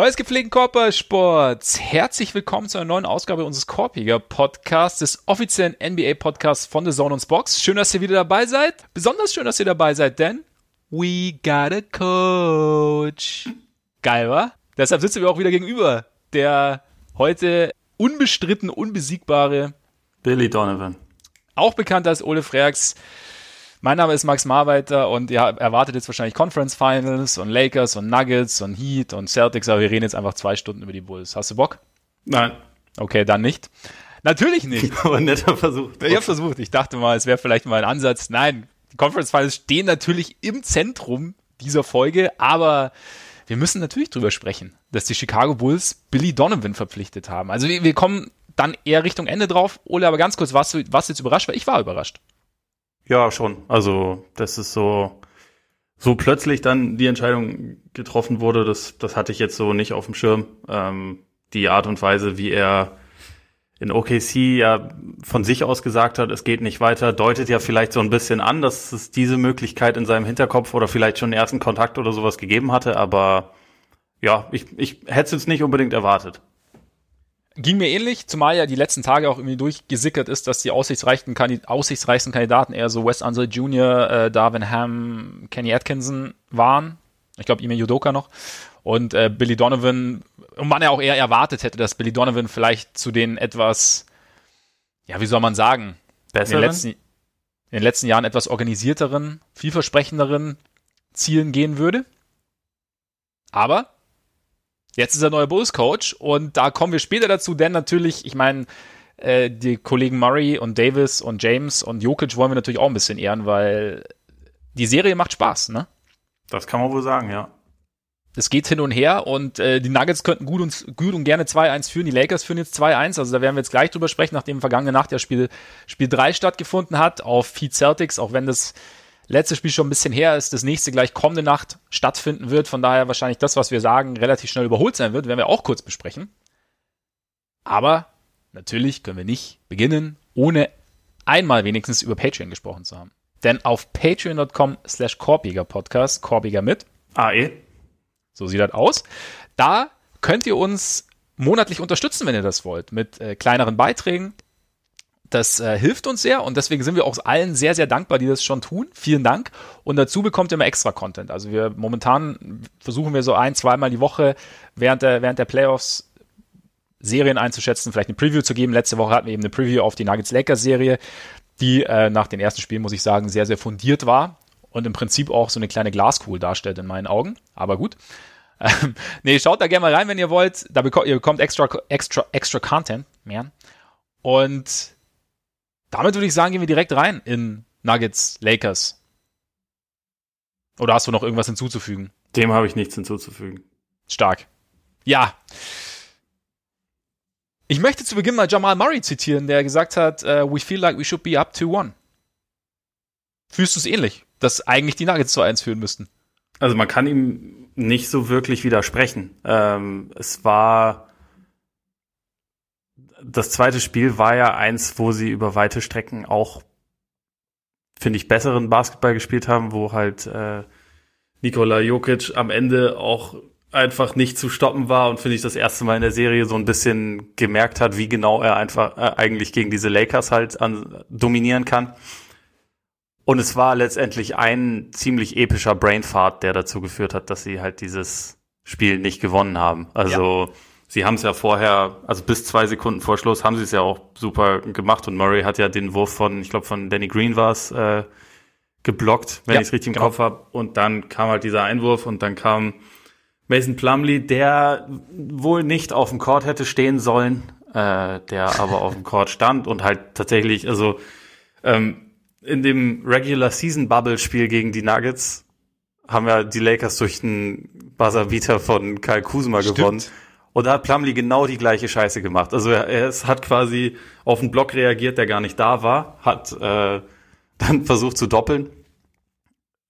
Freunde des gepflegten Körpersports, herzlich willkommen zu einer neuen Ausgabe unseres Korpiger Podcasts, des offiziellen NBA Podcasts von The Zone und Box. Schön, dass ihr wieder dabei seid. Besonders schön, dass ihr dabei seid, denn we got a coach. Geil, wa? Deshalb sitzen wir auch wieder gegenüber der heute unbestritten unbesiegbare Billy Donovan. Auch bekannt als Ole Freaks. Mein Name ist Max Marweiter und ihr erwartet jetzt wahrscheinlich Conference Finals und Lakers und Nuggets und Heat und Celtics, aber wir reden jetzt einfach zwei Stunden über die Bulls. Hast du Bock? Nein. Okay, dann nicht. Natürlich nicht. Aber netter Versuch. Ich habe versucht. Ich dachte mal, es wäre vielleicht mal ein Ansatz. Nein, die Conference Finals stehen natürlich im Zentrum dieser Folge, aber wir müssen natürlich drüber sprechen, dass die Chicago Bulls Billy Donovan verpflichtet haben. Also wir, wir kommen dann eher Richtung Ende drauf. Ole, aber ganz kurz, warst du, warst du jetzt überrascht? Weil ich war überrascht. Ja, schon. Also, das ist so, so plötzlich dann die Entscheidung getroffen wurde, das, das hatte ich jetzt so nicht auf dem Schirm. Ähm, die Art und Weise, wie er in OKC ja von sich aus gesagt hat, es geht nicht weiter, deutet ja vielleicht so ein bisschen an, dass es diese Möglichkeit in seinem Hinterkopf oder vielleicht schon ersten Kontakt oder sowas gegeben hatte, aber ja, ich, ich hätte es jetzt nicht unbedingt erwartet. Ging mir ähnlich, zumal ja die letzten Tage auch irgendwie durchgesickert ist, dass die aussichtsreichsten, Kandid aussichtsreichsten Kandidaten eher so Wes Unseld Jr., äh, Darvin Ham, Kenny Atkinson waren. Ich glaube, Ime Yudoka noch. Und äh, Billy Donovan, und man ja auch eher erwartet hätte, dass Billy Donovan vielleicht zu den etwas, ja, wie soll man sagen, Besseren? In den letzten, in den letzten Jahren etwas organisierteren, vielversprechenderen Zielen gehen würde. Aber Jetzt ist er neuer Bulls-Coach und da kommen wir später dazu, denn natürlich, ich meine, äh, die Kollegen Murray und Davis und James und Jokic wollen wir natürlich auch ein bisschen ehren, weil die Serie macht Spaß, ne? Das kann man wohl sagen, ja. Es geht hin und her und äh, die Nuggets könnten gut und, gut und gerne 2-1 führen. Die Lakers führen jetzt 2-1. Also da werden wir jetzt gleich drüber sprechen, nachdem vergangene Nacht ja Spiel, Spiel 3 stattgefunden hat auf Heat Celtics, auch wenn das letzte Spiel schon ein bisschen her ist, das nächste gleich kommende Nacht stattfinden wird. Von daher wahrscheinlich das, was wir sagen, relativ schnell überholt sein wird, werden wir auch kurz besprechen. Aber natürlich können wir nicht beginnen, ohne einmal wenigstens über Patreon gesprochen zu haben. Denn auf patreon.com slash Podcast, Korbiger mit AE, so sieht das aus, da könnt ihr uns monatlich unterstützen, wenn ihr das wollt, mit äh, kleineren Beiträgen, das äh, hilft uns sehr und deswegen sind wir auch allen sehr, sehr dankbar, die das schon tun. Vielen Dank. Und dazu bekommt ihr immer extra Content. Also wir momentan versuchen wir so ein, zweimal die Woche während der, während der Playoffs Serien einzuschätzen, vielleicht eine Preview zu geben. Letzte Woche hatten wir eben eine Preview auf die Nuggets Lakers Serie, die äh, nach den ersten Spielen, muss ich sagen, sehr, sehr fundiert war und im Prinzip auch so eine kleine Glaskugel darstellt in meinen Augen. Aber gut. Ähm, nee, schaut da gerne mal rein, wenn ihr wollt. Da bekommt ihr bekommt extra, extra, extra Content mehr. Und damit würde ich sagen, gehen wir direkt rein in Nuggets, Lakers. Oder hast du noch irgendwas hinzuzufügen? Dem habe ich nichts hinzuzufügen. Stark. Ja. Ich möchte zu Beginn mal Jamal Murray zitieren, der gesagt hat, uh, we feel like we should be up to one. Fühlst du es ähnlich, dass eigentlich die Nuggets zu eins führen müssten? Also man kann ihm nicht so wirklich widersprechen. Ähm, es war das zweite Spiel war ja eins, wo sie über weite Strecken auch, finde ich, besseren Basketball gespielt haben, wo halt äh, Nikola Jokic am Ende auch einfach nicht zu stoppen war und finde ich das erste Mal in der Serie so ein bisschen gemerkt hat, wie genau er einfach äh, eigentlich gegen diese Lakers halt an, dominieren kann. Und es war letztendlich ein ziemlich epischer Brainfart, der dazu geführt hat, dass sie halt dieses Spiel nicht gewonnen haben. Also ja sie haben es ja vorher, also bis zwei Sekunden vor Schluss haben sie es ja auch super gemacht und Murray hat ja den Wurf von, ich glaube von Danny Green war es, äh, geblockt, wenn ja, ich es richtig im genau. Kopf habe. Und dann kam halt dieser Einwurf und dann kam Mason Plumley, der wohl nicht auf dem Court hätte stehen sollen, äh, der aber auf dem Court stand und halt tatsächlich, also ähm, in dem Regular Season Bubble Spiel gegen die Nuggets haben ja die Lakers durch den Buzzer von Kyle Kuzma Stimmt. gewonnen. Und da hat Plumlee genau die gleiche Scheiße gemacht. Also er, er hat quasi auf einen Block reagiert, der gar nicht da war, hat äh, dann versucht zu doppeln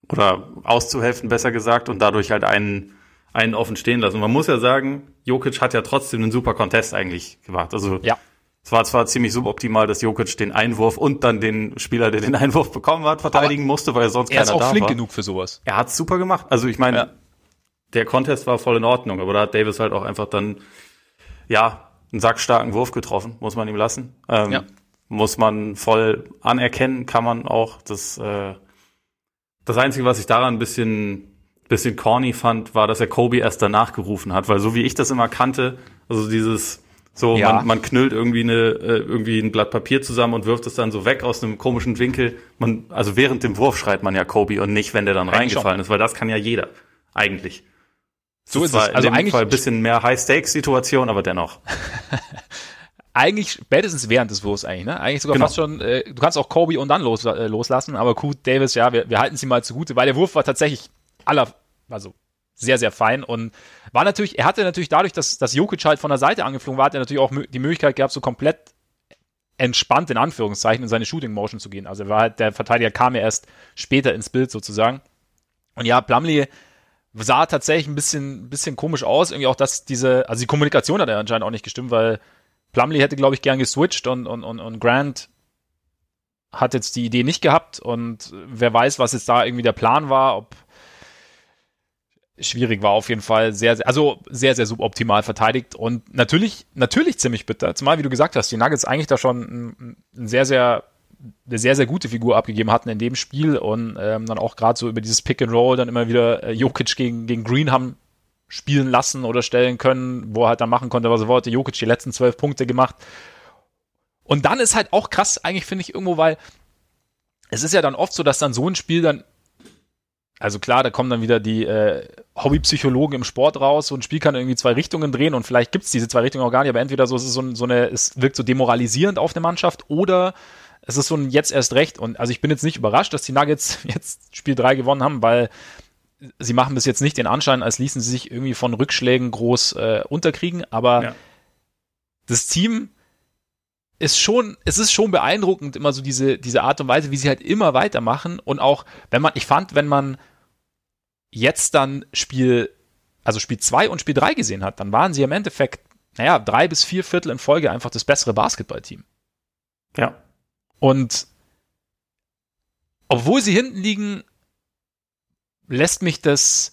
oder auszuhelfen, besser gesagt, und dadurch halt einen, einen offen stehen lassen. Und man muss ja sagen, Jokic hat ja trotzdem einen super Contest eigentlich gemacht. Also ja. es war zwar ziemlich suboptimal, dass Jokic den Einwurf und dann den Spieler, der den Einwurf bekommen hat, verteidigen Aber musste, weil er sonst keiner da war. Er ist auch flink genug für sowas. Er hat's super gemacht. Also ich meine, ja der Contest war voll in Ordnung, aber da hat Davis halt auch einfach dann, ja, einen sackstarken Wurf getroffen, muss man ihm lassen. Ähm, ja. Muss man voll anerkennen, kann man auch. Das, äh, das Einzige, was ich daran ein bisschen, bisschen corny fand, war, dass er Kobe erst danach gerufen hat, weil so wie ich das immer kannte, also dieses, so, ja. man, man knüllt irgendwie eine, äh, irgendwie ein Blatt Papier zusammen und wirft es dann so weg aus einem komischen Winkel. Man, also während dem Wurf schreit man ja Kobe und nicht, wenn der dann eigentlich reingefallen schon. ist, weil das kann ja jeder. Eigentlich. So ist es. Also in eigentlich Fall ein bisschen mehr High-Stakes-Situation, aber dennoch. eigentlich spätestens während des Wurfs eigentlich, ne? Eigentlich sogar genau. fast schon, äh, du kannst auch Kobe und dann los, äh, loslassen, aber gut, Davis, ja, wir, wir halten sie mal zugute, weil der Wurf war tatsächlich aller, also sehr, sehr fein und war natürlich, er hatte natürlich dadurch, dass, dass Jokic halt von der Seite angeflogen war, hat er natürlich auch die Möglichkeit gehabt, so komplett entspannt in Anführungszeichen in seine Shooting Motion zu gehen. Also er war halt, der Verteidiger kam ja erst später ins Bild sozusagen. Und ja, Plumlee sah tatsächlich ein bisschen, bisschen komisch aus. Irgendwie auch, dass diese, also die Kommunikation hat ja anscheinend auch nicht gestimmt, weil Plumlee hätte, glaube ich, gern geswitcht und, und, und, und Grant hat jetzt die Idee nicht gehabt und wer weiß, was jetzt da irgendwie der Plan war, ob schwierig war auf jeden Fall sehr, sehr, also sehr, sehr suboptimal verteidigt und natürlich, natürlich ziemlich bitter. Zumal, wie du gesagt hast, die Nuggets eigentlich da schon ein, ein sehr, sehr, eine sehr, sehr gute Figur abgegeben hatten in dem Spiel und ähm, dann auch gerade so über dieses Pick and Roll dann immer wieder äh, Jokic gegen, gegen Green haben spielen lassen oder stellen können, wo er halt dann machen konnte, was er wollte. Jokic die letzten zwölf Punkte gemacht. Und dann ist halt auch krass, eigentlich finde ich irgendwo, weil es ist ja dann oft so, dass dann so ein Spiel dann also klar, da kommen dann wieder die äh, Hobbypsychologen im Sport raus. So ein Spiel kann irgendwie zwei Richtungen drehen und vielleicht gibt's diese zwei Richtungen auch gar nicht, aber entweder so es so, so eine, es wirkt so demoralisierend auf eine Mannschaft oder es ist so ein jetzt erst recht. Und also ich bin jetzt nicht überrascht, dass die Nuggets jetzt Spiel 3 gewonnen haben, weil sie machen bis jetzt nicht den Anschein, als ließen sie sich irgendwie von Rückschlägen groß äh, unterkriegen, aber ja. das Team ist schon, es ist schon beeindruckend, immer so diese, diese Art und Weise, wie sie halt immer weitermachen. Und auch, wenn man, ich fand, wenn man jetzt dann Spiel, also Spiel 2 und Spiel 3 gesehen hat, dann waren sie im Endeffekt, naja, drei bis vier Viertel in Folge einfach das bessere Basketballteam. Ja. Und obwohl sie hinten liegen, lässt mich das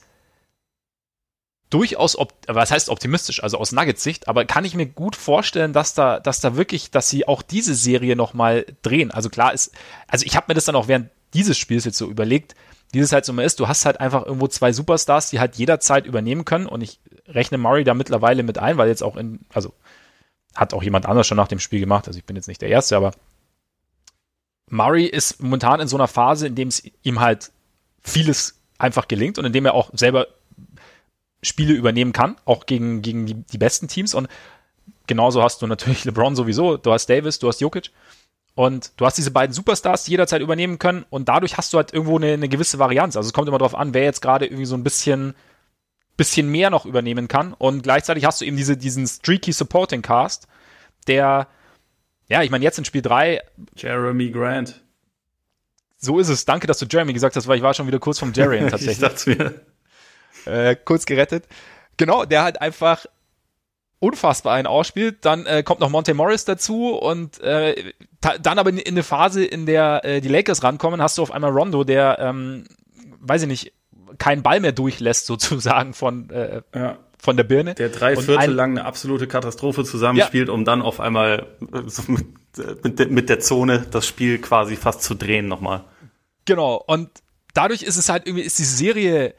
durchaus, was heißt optimistisch, also aus Nuggets Sicht, aber kann ich mir gut vorstellen, dass da, dass da wirklich, dass sie auch diese Serie nochmal drehen. Also klar ist, also ich habe mir das dann auch während dieses Spiels jetzt so überlegt, wie es halt so mal ist, du hast halt einfach irgendwo zwei Superstars, die halt jederzeit übernehmen können. Und ich rechne Murray da mittlerweile mit ein, weil jetzt auch in, also hat auch jemand anders schon nach dem Spiel gemacht, also ich bin jetzt nicht der Erste, aber Murray ist momentan in so einer Phase, in dem es ihm halt vieles einfach gelingt und in dem er auch selber Spiele übernehmen kann, auch gegen, gegen die, die besten Teams und genauso hast du natürlich LeBron sowieso, du hast Davis, du hast Jokic und du hast diese beiden Superstars, die jederzeit übernehmen können und dadurch hast du halt irgendwo eine, eine gewisse Varianz. Also es kommt immer darauf an, wer jetzt gerade irgendwie so ein bisschen, bisschen mehr noch übernehmen kann. Und gleichzeitig hast du eben diese, diesen streaky Supporting Cast, der, ja, ich meine, jetzt in Spiel 3. Jeremy Grant. So ist es. Danke, dass du Jeremy gesagt hast, weil ich war schon wieder kurz vom Jerry tatsächlich. ich dachte mir. Äh, kurz gerettet. Genau, der halt einfach unfassbar einen ausspielt. Dann äh, kommt noch Monte Morris dazu und äh, dann aber in, in, eine Phase, in der äh, die Lakers rankommen, hast du auf einmal Rondo, der, ähm, weiß ich nicht, keinen Ball mehr durchlässt sozusagen von, äh, ja. Von der Birne. Der drei Viertel lang eine absolute Katastrophe zusammenspielt, ja. um dann auf einmal mit, mit der Zone das Spiel quasi fast zu drehen nochmal. Genau, und dadurch ist es halt irgendwie, ist die Serie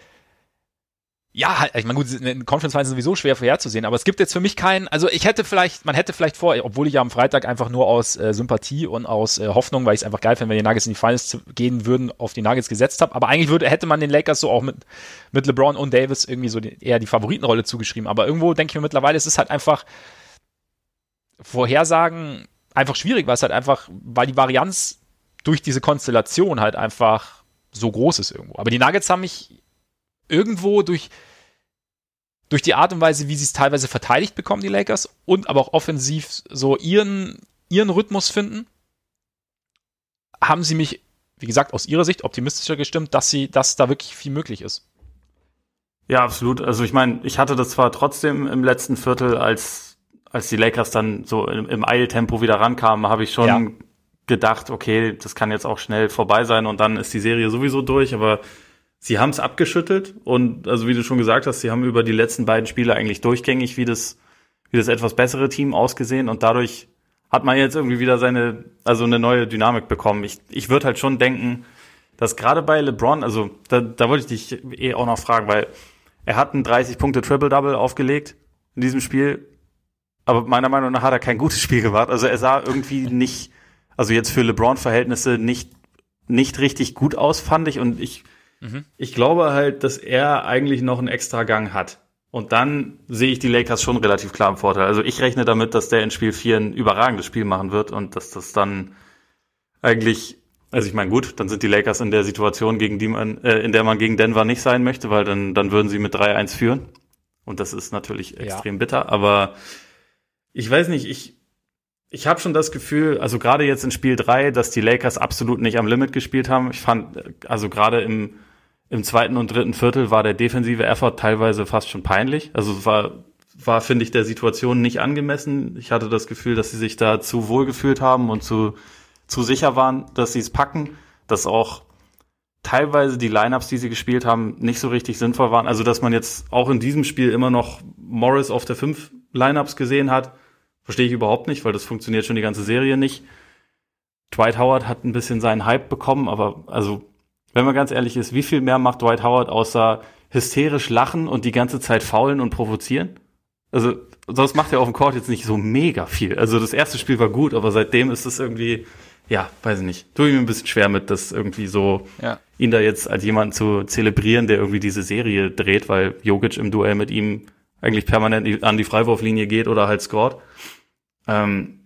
ja, halt, ich meine, gut, in Conference Finals sowieso schwer vorherzusehen, aber es gibt jetzt für mich keinen, also ich hätte vielleicht, man hätte vielleicht vor, obwohl ich ja am Freitag einfach nur aus äh, Sympathie und aus äh, Hoffnung, weil ich es einfach geil finde, wenn die Nuggets in die Finals gehen würden, auf die Nuggets gesetzt habe, aber eigentlich würde, hätte man den Lakers so auch mit, mit LeBron und Davis irgendwie so die, eher die Favoritenrolle zugeschrieben, aber irgendwo denke ich mir mittlerweile, es ist halt einfach Vorhersagen einfach schwierig, weil es halt einfach, weil die Varianz durch diese Konstellation halt einfach so groß ist irgendwo. Aber die Nuggets haben mich irgendwo durch durch die Art und Weise, wie sie es teilweise verteidigt bekommen, die Lakers, und aber auch offensiv so ihren, ihren Rhythmus finden, haben sie mich, wie gesagt, aus ihrer Sicht optimistischer gestimmt, dass sie, dass da wirklich viel möglich ist. Ja, absolut. Also ich meine, ich hatte das zwar trotzdem im letzten Viertel, als, als die Lakers dann so im, im Eiltempo wieder rankamen, habe ich schon ja. gedacht, okay, das kann jetzt auch schnell vorbei sein und dann ist die Serie sowieso durch, aber sie haben es abgeschüttelt und also wie du schon gesagt hast, sie haben über die letzten beiden Spiele eigentlich durchgängig wie das, wie das etwas bessere Team ausgesehen und dadurch hat man jetzt irgendwie wieder seine, also eine neue Dynamik bekommen. Ich, ich würde halt schon denken, dass gerade bei LeBron, also da, da wollte ich dich eh auch noch fragen, weil er hat ein 30 Punkte Triple-Double aufgelegt in diesem Spiel, aber meiner Meinung nach hat er kein gutes Spiel gemacht. Also er sah irgendwie nicht, also jetzt für LeBron-Verhältnisse nicht, nicht richtig gut aus, fand ich. Und ich, mhm. ich glaube halt, dass er eigentlich noch einen extra Gang hat. Und dann sehe ich die Lakers schon relativ klar im Vorteil. Also ich rechne damit, dass der in Spiel 4 ein überragendes Spiel machen wird und dass das dann eigentlich also ich meine, gut, dann sind die Lakers in der Situation, gegen die man, äh, in der man gegen Denver nicht sein möchte, weil dann, dann würden sie mit 3-1 führen. Und das ist natürlich extrem ja. bitter. Aber ich weiß nicht, ich, ich habe schon das Gefühl, also gerade jetzt in Spiel 3, dass die Lakers absolut nicht am Limit gespielt haben. Ich fand, also gerade im, im zweiten und dritten Viertel war der defensive Effort teilweise fast schon peinlich. Also war, war, finde ich, der Situation nicht angemessen. Ich hatte das Gefühl, dass sie sich da zu wohl gefühlt haben und zu zu sicher waren, dass sie es packen, dass auch teilweise die Lineups, die sie gespielt haben, nicht so richtig sinnvoll waren. Also, dass man jetzt auch in diesem Spiel immer noch Morris auf der 5 Lineups gesehen hat, verstehe ich überhaupt nicht, weil das funktioniert schon die ganze Serie nicht. Dwight Howard hat ein bisschen seinen Hype bekommen, aber also, wenn man ganz ehrlich ist, wie viel mehr macht Dwight Howard außer hysterisch lachen und die ganze Zeit faulen und provozieren? Also, sonst macht er auf dem Court jetzt nicht so mega viel. Also, das erste Spiel war gut, aber seitdem ist es irgendwie, ja, weiß ich nicht. Tue ich mir ein bisschen schwer mit, das irgendwie so, ja. ihn da jetzt als jemanden zu zelebrieren, der irgendwie diese Serie dreht, weil Jokic im Duell mit ihm eigentlich permanent an die Freiwurflinie geht oder halt scored. Ähm,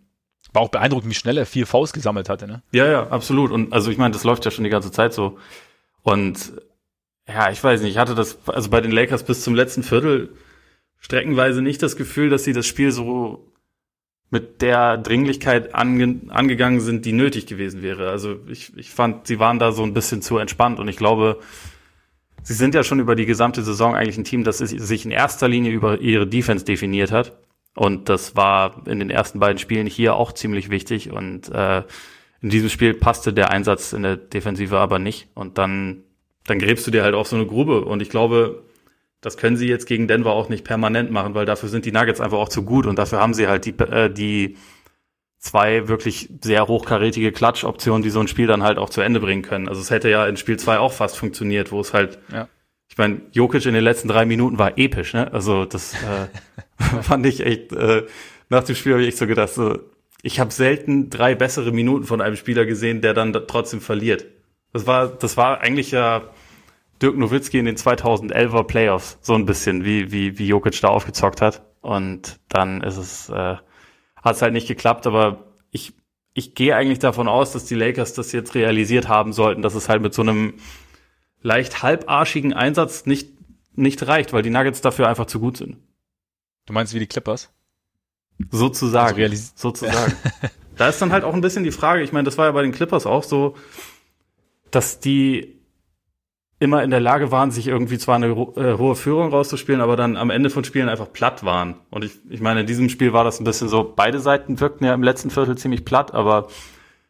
war auch beeindruckend, wie schnell er vier Faust gesammelt hatte, ne? Ja, ja, absolut. Und also ich meine, das läuft ja schon die ganze Zeit so. Und ja, ich weiß nicht, ich hatte das, also bei den Lakers bis zum letzten Viertel streckenweise nicht das Gefühl, dass sie das Spiel so mit der Dringlichkeit ange angegangen sind, die nötig gewesen wäre. Also ich, ich fand, sie waren da so ein bisschen zu entspannt und ich glaube, sie sind ja schon über die gesamte Saison eigentlich ein Team, das sich in erster Linie über ihre Defense definiert hat. Und das war in den ersten beiden Spielen hier auch ziemlich wichtig. Und äh, in diesem Spiel passte der Einsatz in der Defensive aber nicht. Und dann, dann gräbst du dir halt auf so eine Grube. Und ich glaube, das können sie jetzt gegen Denver auch nicht permanent machen, weil dafür sind die Nuggets einfach auch zu gut und dafür haben sie halt die, äh, die zwei wirklich sehr hochkarätige Klatsch-Optionen, die so ein Spiel dann halt auch zu Ende bringen können. Also es hätte ja in Spiel zwei auch fast funktioniert, wo es halt, ja. ich meine, Jokic in den letzten drei Minuten war episch, ne? Also das äh, fand ich echt, äh, nach dem Spiel habe ich echt so gedacht, so, ich habe selten drei bessere Minuten von einem Spieler gesehen, der dann trotzdem verliert. Das war, das war eigentlich ja Dirk Nowitzki in den 2011er Playoffs so ein bisschen, wie, wie, wie Jokic da aufgezockt hat. Und dann ist es, äh, hat es halt nicht geklappt, aber ich, ich gehe eigentlich davon aus, dass die Lakers das jetzt realisiert haben sollten, dass es halt mit so einem leicht halbarschigen Einsatz nicht, nicht reicht, weil die Nuggets dafür einfach zu gut sind. Du meinst wie die Clippers? Sozusagen. Also sozusagen. da ist dann halt auch ein bisschen die Frage, ich meine, das war ja bei den Clippers auch so, dass die immer in der Lage waren, sich irgendwie zwar eine äh, hohe Führung rauszuspielen, aber dann am Ende von Spielen einfach platt waren. Und ich, ich meine, in diesem Spiel war das ein bisschen so, beide Seiten wirkten ja im letzten Viertel ziemlich platt, aber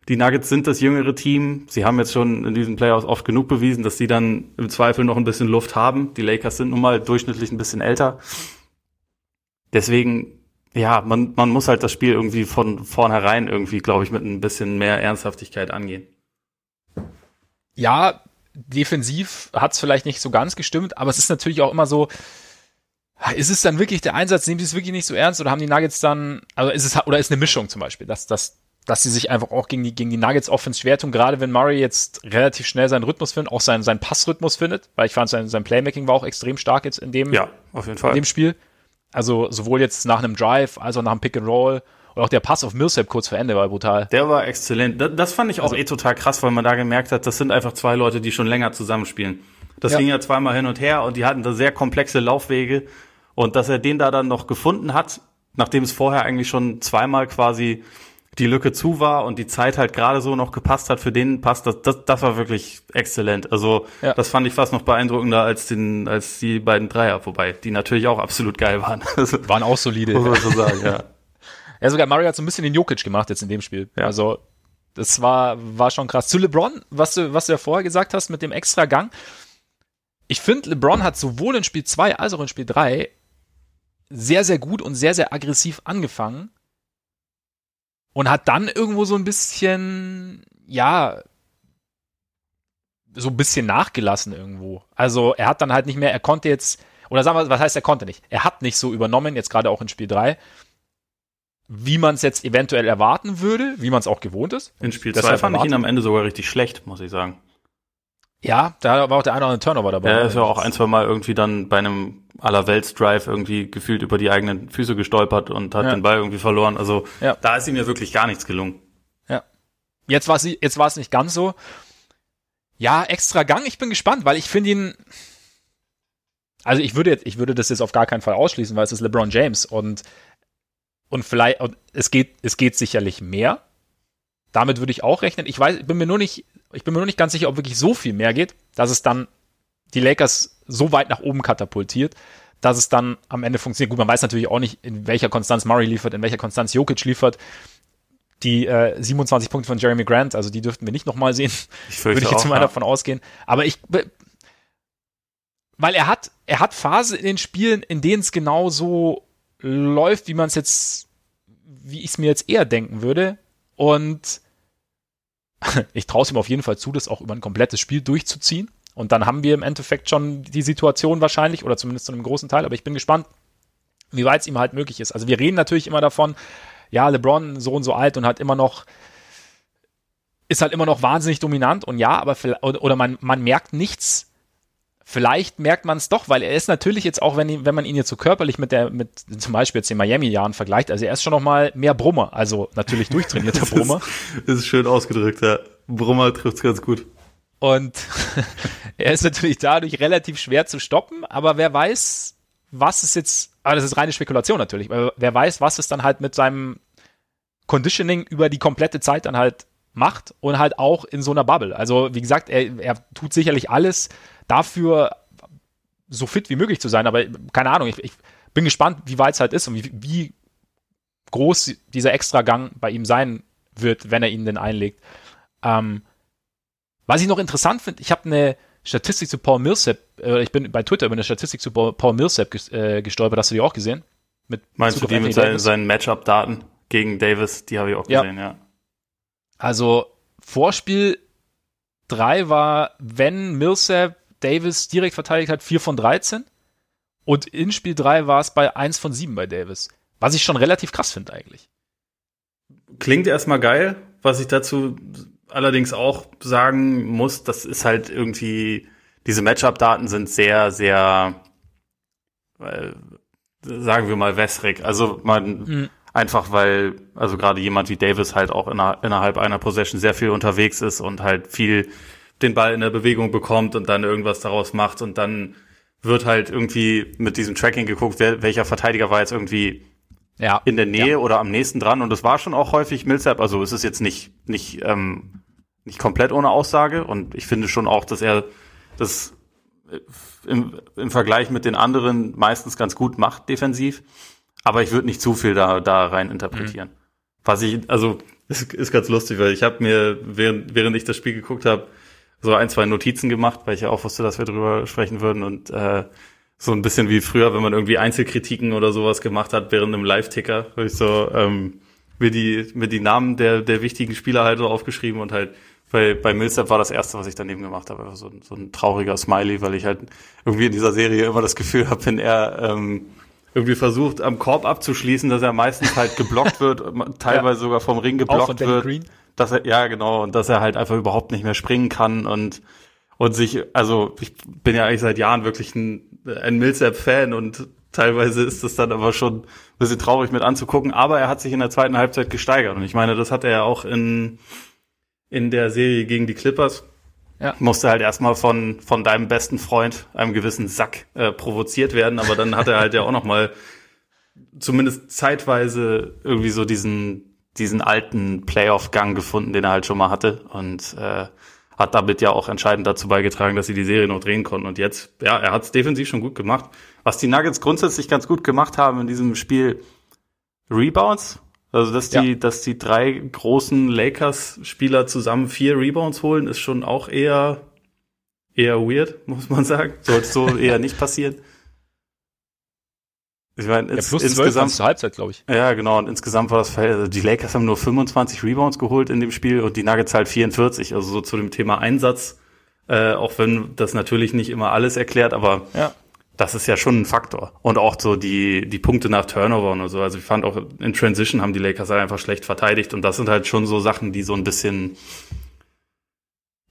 die Nuggets sind das jüngere Team. Sie haben jetzt schon in diesen Playoffs oft genug bewiesen, dass sie dann im Zweifel noch ein bisschen Luft haben. Die Lakers sind nun mal durchschnittlich ein bisschen älter. Deswegen, ja, man, man muss halt das Spiel irgendwie von vornherein irgendwie, glaube ich, mit ein bisschen mehr Ernsthaftigkeit angehen. Ja, defensiv hat es vielleicht nicht so ganz gestimmt, aber es ist natürlich auch immer so, ist es dann wirklich der Einsatz, nehmen sie es wirklich nicht so ernst oder haben die Nuggets dann, also ist es, oder ist eine Mischung zum Beispiel, dass, dass, dass sie sich einfach auch gegen die, gegen die Nuggets Offense schwer tun, gerade wenn Murray jetzt relativ schnell seinen Rhythmus findet, auch seinen, seinen Passrhythmus findet, weil ich fand, sein, sein Playmaking war auch extrem stark jetzt in dem, ja, auf jeden Fall. in dem Spiel. Also sowohl jetzt nach einem Drive als auch nach einem Pick and Roll und auch der Pass auf Millsap kurz vor Ende war brutal. Der war exzellent. Das, das fand ich auch also, eh total krass, weil man da gemerkt hat, das sind einfach zwei Leute, die schon länger zusammenspielen. Das ja. ging ja zweimal hin und her und die hatten da sehr komplexe Laufwege. Und dass er den da dann noch gefunden hat, nachdem es vorher eigentlich schon zweimal quasi die Lücke zu war und die Zeit halt gerade so noch gepasst hat für den Pass, das, das, das war wirklich exzellent. Also ja. das fand ich fast noch beeindruckender als den, als die beiden Dreier, wobei die natürlich auch absolut geil waren. waren auch solide. Muss man so sagen, ja. Ja, sogar Mario hat so ein bisschen den Jokic gemacht jetzt in dem Spiel. Ja. Also, das war, war schon krass. Zu LeBron, was du, was du ja vorher gesagt hast mit dem extra Gang. ich finde, LeBron hat sowohl in Spiel 2 als auch in Spiel 3 sehr, sehr gut und sehr, sehr aggressiv angefangen und hat dann irgendwo so ein bisschen, ja, so ein bisschen nachgelassen irgendwo. Also er hat dann halt nicht mehr, er konnte jetzt, oder sagen wir, was heißt er konnte nicht? Er hat nicht so übernommen, jetzt gerade auch in Spiel 3, wie man es jetzt eventuell erwarten würde, wie man es auch gewohnt ist. In Spiel 2 fand ich ihn am Ende sogar richtig schlecht, muss ich sagen. Ja, da war auch der eine oder andere Turnover dabei. Er ist ja auch ein, zwei Mal irgendwie dann bei einem Allerwelts-Drive irgendwie gefühlt über die eigenen Füße gestolpert und hat ja. den Ball irgendwie verloren. Also ja. da ist ihm ja wirklich gar nichts gelungen. Ja. Jetzt war es jetzt war es nicht ganz so. Ja, extra Gang, ich bin gespannt, weil ich finde ihn. Also ich würde jetzt, ich würde das jetzt auf gar keinen Fall ausschließen, weil es ist LeBron James und und vielleicht und es geht es geht sicherlich mehr. Damit würde ich auch rechnen. Ich weiß, bin mir nur nicht, ich bin mir nur nicht ganz sicher, ob wirklich so viel mehr geht, dass es dann die Lakers so weit nach oben katapultiert, dass es dann am Ende funktioniert. Gut, man weiß natürlich auch nicht, in welcher Konstanz Murray liefert, in welcher Konstanz Jokic liefert. Die äh, 27 Punkte von Jeremy Grant, also die dürften wir nicht nochmal sehen. Ich Würde ich jetzt auch, mal ja. davon ausgehen. Aber ich, weil er hat, er hat Phasen in den Spielen, in denen es genau so läuft, wie man es jetzt, wie ich es mir jetzt eher denken würde. Und ich traue es ihm auf jeden Fall zu, das auch über ein komplettes Spiel durchzuziehen. Und dann haben wir im Endeffekt schon die Situation wahrscheinlich, oder zumindest zu einem großen Teil, aber ich bin gespannt, wie weit es ihm halt möglich ist. Also wir reden natürlich immer davon, ja, LeBron so und so alt und hat immer noch, ist halt immer noch wahnsinnig dominant und ja, aber oder man, man merkt nichts. Vielleicht merkt man es doch, weil er ist natürlich jetzt auch, wenn, wenn man ihn jetzt so körperlich mit der, mit zum Beispiel jetzt den Miami-Jahren vergleicht, also er ist schon noch mal mehr Brummer, also natürlich durchtrainierter Brummer. das ist schön ausgedrückt, ja. Brummer trifft es ganz gut. Und er ist natürlich dadurch relativ schwer zu stoppen, aber wer weiß, was es jetzt, aber das ist reine Spekulation natürlich, weil wer weiß, was es dann halt mit seinem Conditioning über die komplette Zeit dann halt macht und halt auch in so einer Bubble. Also wie gesagt, er, er tut sicherlich alles dafür, so fit wie möglich zu sein, aber keine Ahnung, ich, ich bin gespannt, wie weit es halt ist und wie, wie groß dieser Extragang bei ihm sein wird, wenn er ihn denn einlegt. Ähm, was ich noch interessant finde, ich habe eine Statistik zu Paul Millsap, äh, ich bin bei Twitter über eine Statistik zu Paul Millsap äh, gestolpert, hast du die auch gesehen? Mit Meinst du die mit seinen, seinen Matchup-Daten gegen Davis? Die habe ich auch gesehen, ja. ja. Also Vorspiel 3 war, wenn Millsap Davis direkt verteidigt hat, 4 von 13. Und in Spiel 3 war es bei 1 von 7 bei Davis. Was ich schon relativ krass finde eigentlich. Klingt erstmal geil. Was ich dazu allerdings auch sagen muss, das ist halt irgendwie, diese Matchup-Daten sind sehr, sehr, äh, sagen wir mal, wässrig. Also man, mhm. einfach weil, also gerade jemand wie Davis halt auch inner, innerhalb einer Possession sehr viel unterwegs ist und halt viel den Ball in der Bewegung bekommt und dann irgendwas daraus macht und dann wird halt irgendwie mit diesem Tracking geguckt, wer, welcher Verteidiger war jetzt irgendwie ja. in der Nähe ja. oder am nächsten dran und das war schon auch häufig Millsap, also es ist jetzt nicht, nicht ähm, nicht komplett ohne Aussage und ich finde schon auch, dass er das im, im Vergleich mit den anderen meistens ganz gut macht defensiv. Aber ich würde nicht zu viel da, da rein interpretieren. Mhm. Was ich, also, ist, ist ganz lustig, weil ich habe mir, während, während ich das Spiel geguckt habe, so ein, zwei Notizen gemacht, weil ich ja auch wusste, dass wir drüber sprechen würden. Und äh, so ein bisschen wie früher, wenn man irgendwie Einzelkritiken oder sowas gemacht hat während einem Live-Ticker, habe ich so ähm, mir die mir die Namen der der wichtigen Spieler halt so aufgeschrieben und halt bei, bei Millsap war das erste, was ich daneben gemacht habe, so, so ein trauriger Smiley, weil ich halt irgendwie in dieser Serie immer das Gefühl habe, wenn er ähm, irgendwie versucht, am Korb abzuschließen, dass er meistens halt geblockt wird, teilweise ja. sogar vom Ring geblockt wird. Green. Dass er, ja, genau, und dass er halt einfach überhaupt nicht mehr springen kann und, und sich, also ich bin ja eigentlich seit Jahren wirklich ein, ein Millsap-Fan und teilweise ist es dann aber schon ein bisschen traurig mit anzugucken, aber er hat sich in der zweiten Halbzeit gesteigert und ich meine, das hat er ja auch in, in der Serie gegen die Clippers. Ja. Musste halt erstmal von, von deinem besten Freund, einem gewissen Sack, äh, provoziert werden, aber dann hat er halt ja auch nochmal zumindest zeitweise irgendwie so diesen, diesen alten Playoff-Gang gefunden, den er halt schon mal hatte und äh, hat damit ja auch entscheidend dazu beigetragen, dass sie die Serie noch drehen konnten. Und jetzt, ja, er hat es defensiv schon gut gemacht. Was die Nuggets grundsätzlich ganz gut gemacht haben in diesem Spiel, Rebounds also, dass die, ja. dass die drei großen Lakers-Spieler zusammen vier Rebounds holen, ist schon auch eher eher weird, muss man sagen. Sollte so eher nicht passieren. Ich meine, ja, plus insgesamt zur Halbzeit, glaube ich. Ja, genau. Und insgesamt war das also die Lakers haben nur 25 Rebounds geholt in dem Spiel und die Nuggets halt 44. Also so zu dem Thema Einsatz, äh, auch wenn das natürlich nicht immer alles erklärt, aber ja. Das ist ja schon ein Faktor. Und auch so die die Punkte nach Turnover und so. Also ich fand auch in Transition haben die Lakers halt einfach schlecht verteidigt und das sind halt schon so Sachen, die so ein bisschen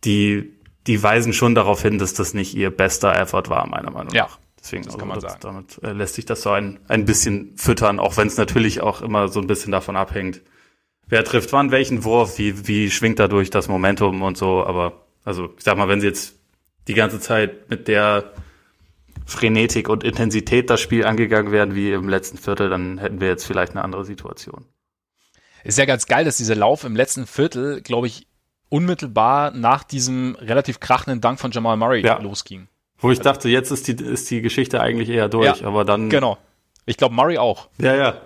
die die weisen schon darauf hin, dass das nicht ihr bester Effort war, meiner Meinung nach. Ja. Deswegen das kann man also, sagen. damit äh, lässt sich das so ein, ein bisschen füttern, auch wenn es natürlich auch immer so ein bisschen davon abhängt, wer trifft wann welchen Wurf, wie, wie schwingt dadurch das Momentum und so. Aber also ich sag mal, wenn sie jetzt die ganze Zeit mit der Frenetik und Intensität das Spiel angegangen wären wie im letzten Viertel, dann hätten wir jetzt vielleicht eine andere Situation. Ist ja ganz geil, dass dieser Lauf im letzten Viertel, glaube ich, unmittelbar nach diesem relativ krachenden Dank von Jamal Murray ja. losging. Wo ich dachte, jetzt ist die, ist die Geschichte eigentlich eher durch, ja, aber dann. Genau. Ich glaube, Murray auch. Ja, ja.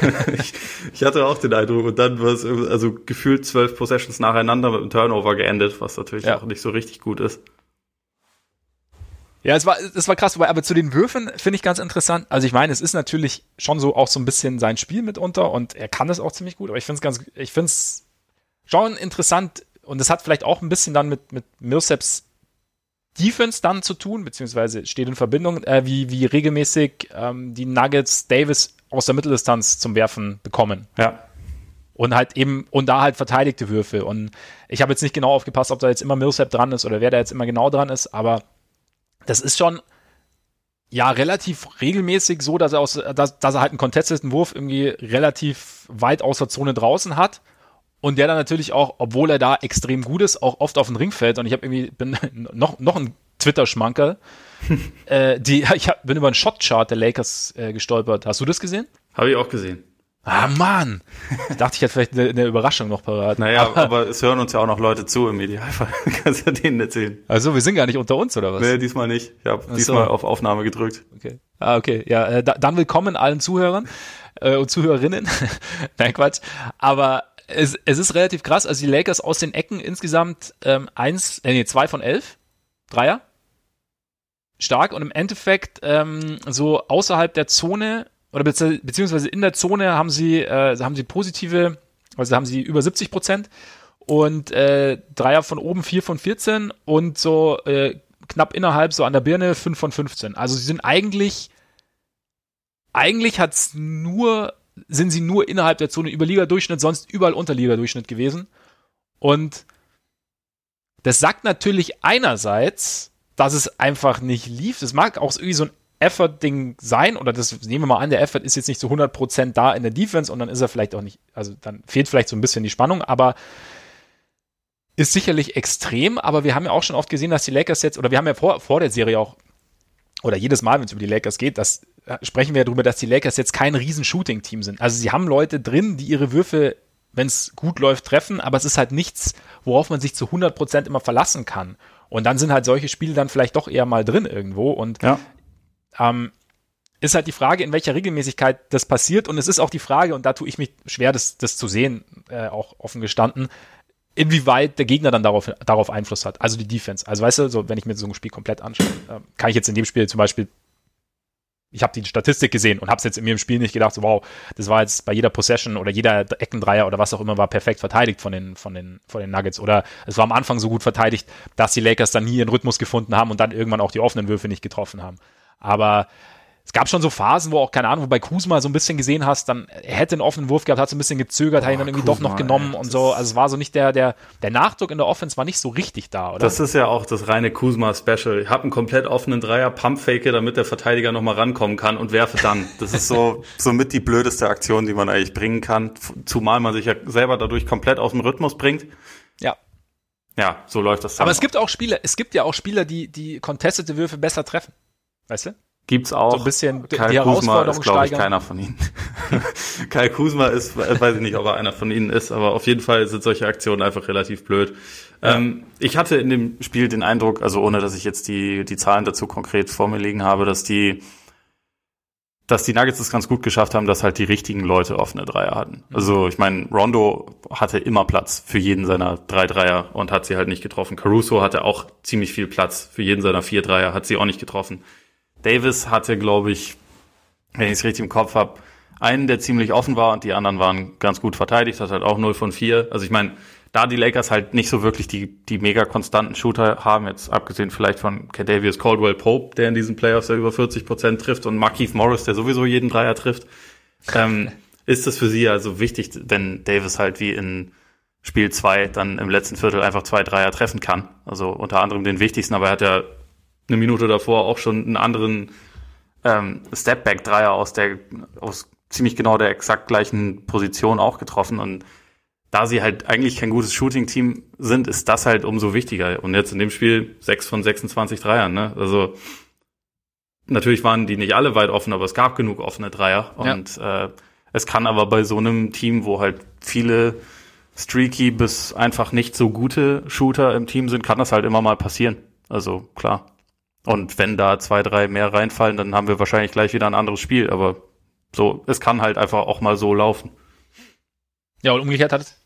ich, ich, hatte auch den Eindruck und dann war es also gefühlt zwölf Possessions nacheinander mit einem Turnover geendet, was natürlich ja. auch nicht so richtig gut ist. Ja, es war, es war krass, aber zu den Würfen finde ich ganz interessant. Also ich meine, es ist natürlich schon so auch so ein bisschen sein Spiel mitunter und er kann das auch ziemlich gut, aber ich finde es ganz, ich finde es schon interessant und es hat vielleicht auch ein bisschen dann mit, mit Millsaps Defense dann zu tun, beziehungsweise steht in Verbindung, äh, wie, wie regelmäßig ähm, die Nuggets Davis aus der Mitteldistanz zum Werfen bekommen. Ja. Und halt eben, und da halt verteidigte Würfe. Und ich habe jetzt nicht genau aufgepasst, ob da jetzt immer Millsap dran ist oder wer da jetzt immer genau dran ist, aber das ist schon ja relativ regelmäßig so, dass er aus, dass, dass er halt einen contesteten Wurf irgendwie relativ weit aus der Zone draußen hat und der dann natürlich auch, obwohl er da extrem gut ist, auch oft auf den Ring fällt. Und ich habe irgendwie bin noch noch ein Twitter-Schmankerl. äh, die, ich hab, bin über einen Shot-Chart der Lakers äh, gestolpert. Hast du das gesehen? Habe ich auch gesehen. Ah, Mann! Ich dachte, ich hätte vielleicht eine, eine Überraschung noch parat. Naja, aber, aber es hören uns ja auch noch Leute zu im Idealfall. Kannst ja denen erzählen. Also, wir sind gar nicht unter uns, oder was? Nee, diesmal nicht. Ich habe diesmal auf Aufnahme gedrückt. Okay. Ah, okay. Ja, äh, da, dann willkommen allen Zuhörern äh, und Zuhörerinnen. Nein, Quatsch. Aber es, es ist relativ krass. Also die Lakers aus den Ecken insgesamt ähm, eins, äh, nee, zwei von elf. Dreier. Stark. Und im Endeffekt ähm, so außerhalb der Zone oder bezieh beziehungsweise in der Zone haben sie, äh, haben sie positive, also haben sie über 70 Prozent und äh, Dreier von oben, vier von 14 und so äh, knapp innerhalb, so an der Birne, fünf von 15. Also sie sind eigentlich, eigentlich hat's nur sind sie nur innerhalb der Zone über Liga-Durchschnitt, sonst überall unter Liga-Durchschnitt gewesen. Und das sagt natürlich einerseits, dass es einfach nicht lief. Das mag auch irgendwie so ein Effort-Ding sein, oder das nehmen wir mal an, der Effort ist jetzt nicht zu 100% da in der Defense und dann ist er vielleicht auch nicht, also dann fehlt vielleicht so ein bisschen die Spannung, aber ist sicherlich extrem, aber wir haben ja auch schon oft gesehen, dass die Lakers jetzt, oder wir haben ja vor, vor der Serie auch, oder jedes Mal, wenn es über die Lakers geht, dass sprechen wir darüber, dass die Lakers jetzt kein riesen Shooting-Team sind. Also sie haben Leute drin, die ihre Würfe, wenn es gut läuft, treffen, aber es ist halt nichts, worauf man sich zu 100% immer verlassen kann. Und dann sind halt solche Spiele dann vielleicht doch eher mal drin irgendwo. Und ja. Ähm, ist halt die Frage, in welcher Regelmäßigkeit das passiert. Und es ist auch die Frage, und da tue ich mich schwer, das, das zu sehen, äh, auch offen gestanden, inwieweit der Gegner dann darauf, darauf Einfluss hat. Also die Defense. Also weißt du, so, wenn ich mir so ein Spiel komplett anschaue, äh, kann ich jetzt in dem Spiel zum Beispiel ich habe die Statistik gesehen und habe es jetzt in mir im Spiel nicht gedacht, so, wow, das war jetzt bei jeder Possession oder jeder Eckendreier oder was auch immer war perfekt verteidigt von den, von den, von den Nuggets. Oder es war am Anfang so gut verteidigt, dass die Lakers dann nie ihren Rhythmus gefunden haben und dann irgendwann auch die offenen Würfe nicht getroffen haben. Aber es gab schon so Phasen, wo auch, keine Ahnung, wo bei Kuzma so ein bisschen gesehen hast, dann er hätte einen offenen Wurf gehabt, hat so ein bisschen gezögert, oh, hat ihn dann irgendwie Kuzma, doch noch genommen ey, und so. Also es war so nicht der, der, der Nachdruck in der Offense war nicht so richtig da, oder? Das ist ja auch das reine Kuzma-Special. Ich habe einen komplett offenen Dreier, Pumpfake, damit der Verteidiger nochmal rankommen kann und werfe dann. Das ist so, somit die blödeste Aktion, die man eigentlich bringen kann. Zumal man sich ja selber dadurch komplett aus dem Rhythmus bringt. Ja. Ja, so läuft das dann. Aber es gibt auch Spieler, es gibt ja auch Spieler, die, die contestete Würfe besser treffen. Weißt du? Gibt's auch. So ein bisschen Kai die Kuzma ist, glaube ich, keiner von ihnen. Kai Kuzma ist, weiß ich nicht, ob er einer von ihnen ist, aber auf jeden Fall sind solche Aktionen einfach relativ blöd. Ja. Ähm, ich hatte in dem Spiel den Eindruck, also ohne dass ich jetzt die, die Zahlen dazu konkret vor mir liegen habe, dass die dass die Nuggets es ganz gut geschafft haben, dass halt die richtigen Leute offene Dreier hatten. Also ich meine, Rondo hatte immer Platz für jeden seiner drei Dreier und hat sie halt nicht getroffen. Caruso hatte auch ziemlich viel Platz für jeden seiner vier Dreier, hat sie auch nicht getroffen. Davis hatte, glaube ich, wenn ich es richtig im Kopf habe, einen, der ziemlich offen war und die anderen waren ganz gut verteidigt, hat halt auch 0 von 4. Also ich meine, da die Lakers halt nicht so wirklich die, die mega konstanten Shooter haben, jetzt abgesehen vielleicht von Cadavius Caldwell Pope, der in diesen Playoffs ja über 40 Prozent trifft und Markeith Morris, der sowieso jeden Dreier trifft, ähm, ist das für sie also wichtig, wenn Davis halt wie in Spiel 2 dann im letzten Viertel einfach zwei Dreier treffen kann. Also unter anderem den wichtigsten, aber er hat ja eine Minute davor auch schon einen anderen ähm, Stepback-Dreier aus der aus ziemlich genau der exakt gleichen Position auch getroffen und da sie halt eigentlich kein gutes Shooting-Team sind, ist das halt umso wichtiger. Und jetzt in dem Spiel 6 von 26 Dreiern, ne? Also natürlich waren die nicht alle weit offen, aber es gab genug offene Dreier. Und ja. äh, es kann aber bei so einem Team, wo halt viele streaky bis einfach nicht so gute Shooter im Team sind, kann das halt immer mal passieren. Also klar. Und wenn da zwei, drei mehr reinfallen, dann haben wir wahrscheinlich gleich wieder ein anderes Spiel. Aber so, es kann halt einfach auch mal so laufen. Ja, und umgekehrt hat es.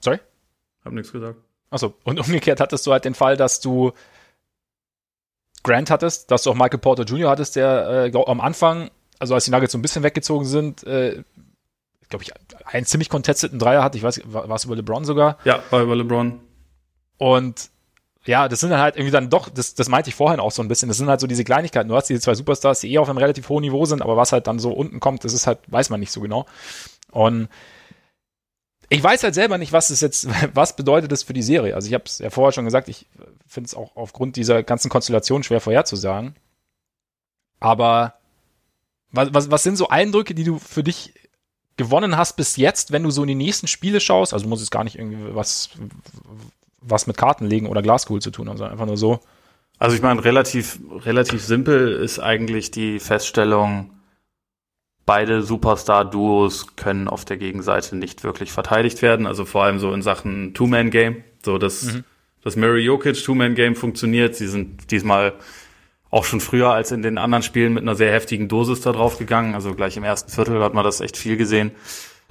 Sorry? Hab nichts gesagt. Achso, und umgekehrt hattest du halt den Fall, dass du Grant hattest, dass du auch Michael Porter Jr. hattest, der äh, am Anfang, also als die Nuggets so ein bisschen weggezogen sind, äh, glaube ich, einen ziemlich contesteten Dreier hatte. Ich weiß, war es über LeBron sogar? Ja, war über LeBron. Und ja, das sind dann halt irgendwie dann doch, das, das meinte ich vorhin auch so ein bisschen, das sind halt so diese Kleinigkeiten. Du hast diese zwei Superstars, die eh auf einem relativ hohen Niveau sind, aber was halt dann so unten kommt, das ist halt, weiß man nicht so genau. Und ich weiß halt selber nicht, was es jetzt, was bedeutet das für die Serie. Also ich habe es ja vorher schon gesagt, ich finde es auch aufgrund dieser ganzen Konstellation schwer vorherzusagen. Aber was, was, was sind so Eindrücke, die du für dich gewonnen hast bis jetzt, wenn du so in die nächsten Spiele schaust? Also muss es gar nicht irgendwie was, was mit Karten legen oder Glaskugel zu tun haben, sondern einfach nur so. Also ich meine, relativ, relativ simpel ist eigentlich die Feststellung, beide Superstar-Duos können auf der Gegenseite nicht wirklich verteidigt werden. Also vor allem so in Sachen Two-Man-Game. So, dass mhm. das Murray Jokic Two-Man-Game funktioniert. Sie sind diesmal auch schon früher als in den anderen Spielen mit einer sehr heftigen Dosis da drauf gegangen. Also gleich im ersten Viertel hat man das echt viel gesehen.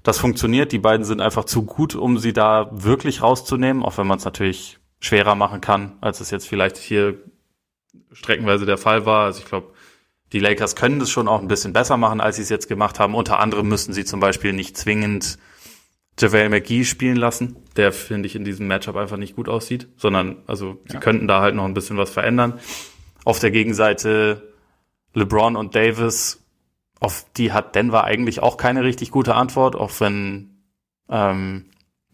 Das funktioniert. Die beiden sind einfach zu gut, um sie da wirklich rauszunehmen, auch wenn man es natürlich schwerer machen kann, als es jetzt vielleicht hier streckenweise der Fall war. Also ich glaube, die Lakers können das schon auch ein bisschen besser machen, als sie es jetzt gemacht haben. Unter anderem müssten sie zum Beispiel nicht zwingend JaVale McGee spielen lassen, der finde ich in diesem Matchup einfach nicht gut aussieht, sondern also sie ja. könnten da halt noch ein bisschen was verändern. Auf der Gegenseite LeBron und Davis, auf die hat Denver eigentlich auch keine richtig gute Antwort, auch wenn ähm,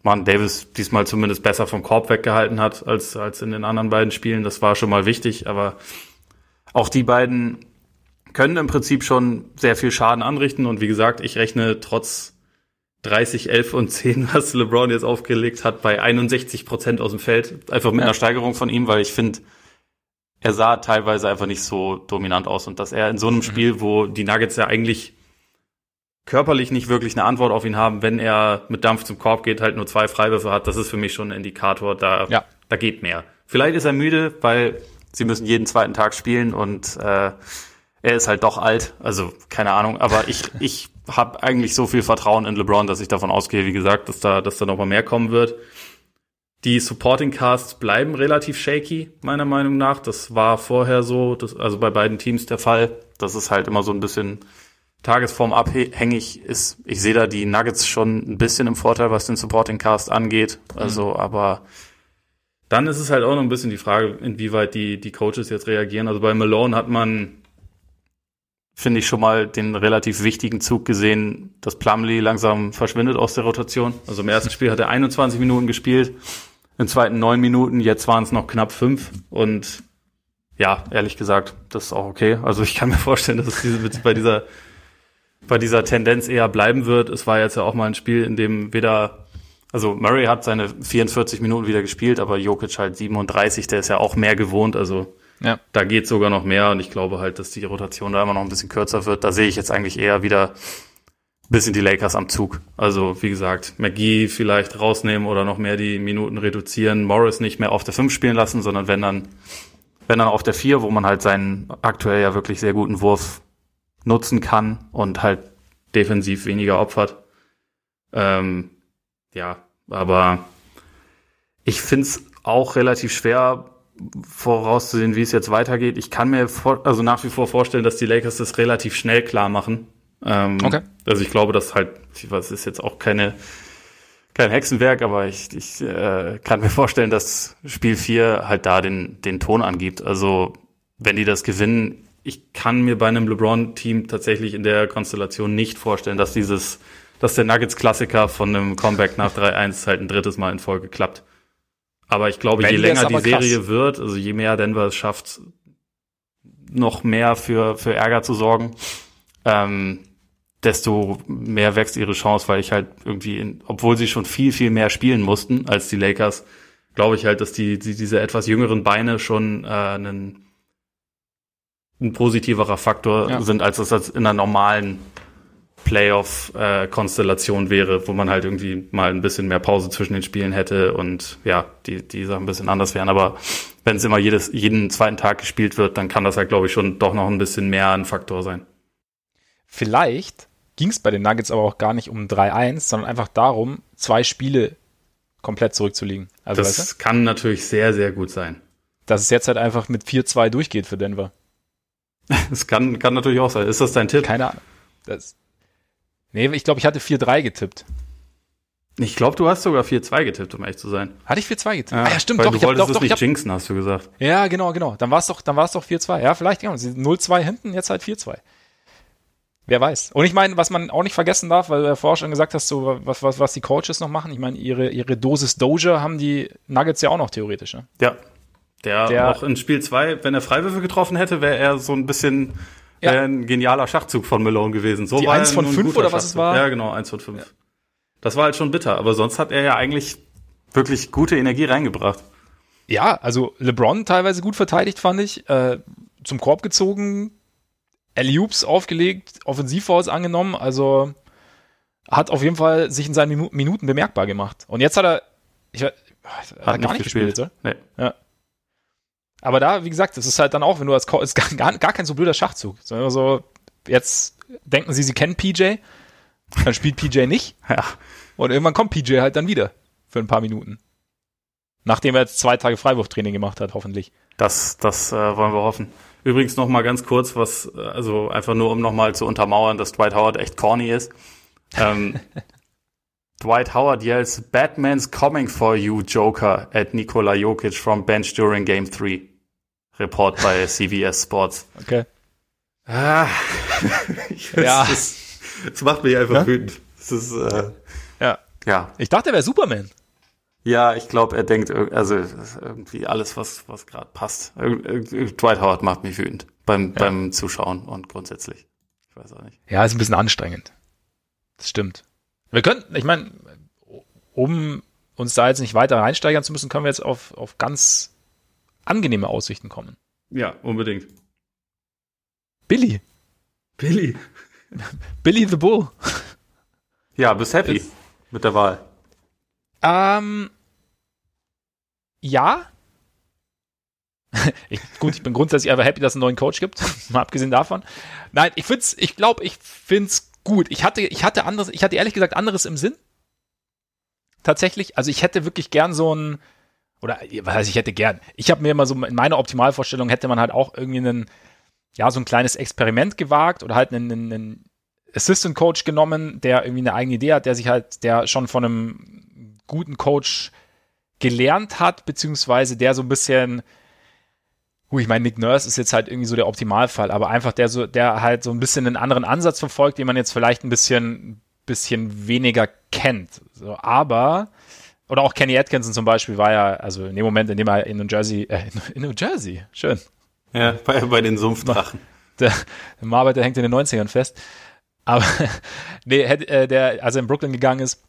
man Davis diesmal zumindest besser vom Korb weggehalten hat als als in den anderen beiden Spielen. Das war schon mal wichtig, aber auch die beiden können im Prinzip schon sehr viel Schaden anrichten. Und wie gesagt, ich rechne trotz 30, 11 und 10, was LeBron jetzt aufgelegt hat, bei 61 Prozent aus dem Feld. Einfach mit ja. einer Steigerung von ihm, weil ich finde, er sah teilweise einfach nicht so dominant aus. Und dass er in so einem mhm. Spiel, wo die Nuggets ja eigentlich körperlich nicht wirklich eine Antwort auf ihn haben, wenn er mit Dampf zum Korb geht, halt nur zwei Freiwürfe hat, das ist für mich schon ein Indikator, da, ja. da geht mehr. Vielleicht ist er müde, weil sie müssen jeden zweiten Tag spielen und äh, er ist halt doch alt, also keine Ahnung, aber ich, ich habe eigentlich so viel Vertrauen in LeBron, dass ich davon ausgehe, wie gesagt, dass da, dass da noch mal mehr kommen wird. Die Supporting Casts bleiben relativ shaky, meiner Meinung nach. Das war vorher so, das, also bei beiden Teams der Fall. Das ist halt immer so ein bisschen Tagesform abhängig ist. Ich sehe da die Nuggets schon ein bisschen im Vorteil, was den Supporting Cast angeht. Also, mhm. aber dann ist es halt auch noch ein bisschen die Frage, inwieweit die, die Coaches jetzt reagieren. Also bei Malone hat man finde ich, schon mal den relativ wichtigen Zug gesehen, dass Plumlee langsam verschwindet aus der Rotation. Also im ersten Spiel hat er 21 Minuten gespielt, im zweiten neun Minuten, jetzt waren es noch knapp fünf und ja, ehrlich gesagt, das ist auch okay. Also ich kann mir vorstellen, dass es diese, bei dieser bei dieser Tendenz eher bleiben wird. Es war jetzt ja auch mal ein Spiel, in dem weder also Murray hat seine 44 Minuten wieder gespielt, aber Jokic halt 37, der ist ja auch mehr gewohnt. Also ja. Da geht sogar noch mehr und ich glaube halt, dass die Rotation da immer noch ein bisschen kürzer wird. Da sehe ich jetzt eigentlich eher wieder bisschen die Lakers am Zug. Also wie gesagt, McGee vielleicht rausnehmen oder noch mehr die Minuten reduzieren, Morris nicht mehr auf der 5 spielen lassen, sondern wenn dann, wenn dann auf der 4, wo man halt seinen aktuell ja wirklich sehr guten Wurf nutzen kann und halt defensiv weniger opfert. Ähm, ja, aber ich finde es auch relativ schwer vorauszusehen, wie es jetzt weitergeht. Ich kann mir vor, also nach wie vor vorstellen, dass die Lakers das relativ schnell klar machen. Ähm, okay. Also ich glaube, dass halt, weiß, ist jetzt auch keine kein Hexenwerk, aber ich, ich äh, kann mir vorstellen, dass Spiel 4 halt da den, den Ton angibt. Also wenn die das gewinnen, ich kann mir bei einem LeBron-Team tatsächlich in der Konstellation nicht vorstellen, dass dieses, dass der Nuggets-Klassiker von einem Comeback nach 3-1 halt ein drittes Mal in Folge klappt. Aber ich glaube, Wenn je länger die Serie krass. wird, also je mehr Denver es schafft, noch mehr für, für Ärger zu sorgen, ähm, desto mehr wächst ihre Chance, weil ich halt irgendwie, in, obwohl sie schon viel, viel mehr spielen mussten als die Lakers, glaube ich halt, dass die, die diese etwas jüngeren Beine schon äh, einen ein positiverer Faktor ja. sind, als das in einer normalen Playoff-Konstellation wäre, wo man halt irgendwie mal ein bisschen mehr Pause zwischen den Spielen hätte und ja, die, die Sachen ein bisschen anders wären. Aber wenn es immer jedes, jeden zweiten Tag gespielt wird, dann kann das halt, glaube ich, schon doch noch ein bisschen mehr ein Faktor sein. Vielleicht ging es bei den Nuggets aber auch gar nicht um 3-1, sondern einfach darum, zwei Spiele komplett zurückzulegen. Also, das weißt du? kann natürlich sehr, sehr gut sein. Dass es jetzt halt einfach mit 4-2 durchgeht für Denver. Das kann, kann natürlich auch sein. Ist das dein Tipp? Keine Ahnung. Das, nee, ich glaube, ich hatte 4-3 getippt. Ich glaube, du hast sogar 4-2 getippt, um ehrlich zu sein. Hatte ich 4-2 getippt? Ja, ah, ja, stimmt, doch. Du ich wolltest hab, doch, es doch, nicht hab, jinxen, hast du gesagt. Ja, genau, genau. Dann war es doch, dann war es doch 4-2. Ja, vielleicht, ja. 0-2 hinten, jetzt halt 4-2. Wer weiß. Und ich meine, was man auch nicht vergessen darf, weil du ja vorher schon gesagt hast, so was, was, was die Coaches noch machen. Ich meine, ihre, ihre Dosis Doja haben die Nuggets ja auch noch theoretisch. Ne? Ja, der, der auch in Spiel 2, wenn er Freiwürfe getroffen hätte, wäre er so ein bisschen ja. ein genialer Schachzug von Malone gewesen. So Die war 1 von 5 oder was es war? Ja, genau, 1 von 5. Ja. Das war halt schon bitter, aber sonst hat er ja eigentlich wirklich gute Energie reingebracht. Ja, also LeBron teilweise gut verteidigt, fand ich. Äh, zum Korb gezogen, Alley-Oops aufgelegt, Offensivfouls angenommen, also hat auf jeden Fall sich in seinen Minuten bemerkbar gemacht. Und jetzt hat er, ich, hat, hat er gar nicht gespielt, gespielt nee. Ja. Aber da, wie gesagt, das ist halt dann auch, wenn du als Co ist gar, gar kein so blöder Schachzug. Sondern so, jetzt denken sie, sie kennen PJ, dann spielt PJ nicht. Ja. Und irgendwann kommt PJ halt dann wieder für ein paar Minuten. Nachdem er jetzt zwei Tage Freiwurftraining gemacht hat, hoffentlich. Das, das äh, wollen wir hoffen. Übrigens noch mal ganz kurz, was, also einfach nur, um noch mal zu untermauern, dass Dwight Howard echt corny ist. Ähm, Dwight Howard yells, Batman's coming for you, Joker, at Nikola Jokic from bench during Game 3. Report bei CBS Sports. Okay. Ah, ich weiß, ja. Das, das, macht mich einfach ja? wütend. Das ist, äh, ja. ja. Ich dachte, er wäre Superman. Ja, ich glaube, er denkt, also irgendwie alles, was, was gerade passt. Dwight Howard macht mich wütend beim, ja. beim Zuschauen und grundsätzlich. Ich weiß auch nicht. Ja, ist ein bisschen anstrengend. Das stimmt. Wir könnten, ich meine, um uns da jetzt nicht weiter reinsteigern zu müssen, können wir jetzt auf, auf ganz angenehme Aussichten kommen. Ja, unbedingt. Billy. Billy. Billy the Bull. Ja, bist happy das, mit der Wahl. Ähm, ja. ich, gut, ich bin grundsätzlich einfach happy, dass es einen neuen Coach gibt. Mal abgesehen davon. Nein, ich find's, ich glaube, ich find's gut. Ich hatte, ich hatte anderes, ich hatte ehrlich gesagt anderes im Sinn. Tatsächlich. Also ich hätte wirklich gern so ein, oder was heißt, ich hätte gern. Ich habe mir immer so, in meiner Optimalvorstellung hätte man halt auch irgendwie einen, ja, so ein kleines Experiment gewagt oder halt einen, einen Assistant Coach genommen, der irgendwie eine eigene Idee hat, der sich halt, der schon von einem guten Coach gelernt hat, beziehungsweise der so ein bisschen, Gut, ich meine, Nick Nurse ist jetzt halt irgendwie so der Optimalfall, aber einfach der so, der halt so ein bisschen einen anderen Ansatz verfolgt, den man jetzt vielleicht ein bisschen, bisschen weniger kennt. So, aber oder auch Kenny Atkinson zum Beispiel war ja, also in dem Moment, in dem er in New Jersey, äh, in New Jersey, schön. Ja, bei, bei den Sumpfdrachen. Der, der Marber, der hängt in den 90ern fest. Aber nee, äh, der, als er in Brooklyn gegangen ist,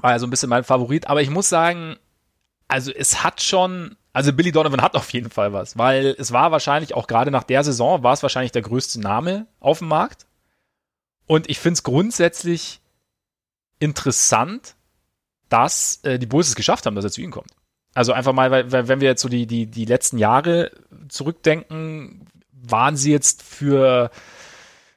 war ja so ein bisschen mein Favorit. Aber ich muss sagen, also es hat schon, also Billy Donovan hat auf jeden Fall was, weil es war wahrscheinlich auch gerade nach der Saison, war es wahrscheinlich der größte Name auf dem Markt. Und ich finde es grundsätzlich interessant, dass äh, die Bulls es geschafft haben, dass er zu ihnen kommt. Also einfach mal, weil, weil wenn wir jetzt so die, die, die letzten Jahre zurückdenken, waren sie jetzt für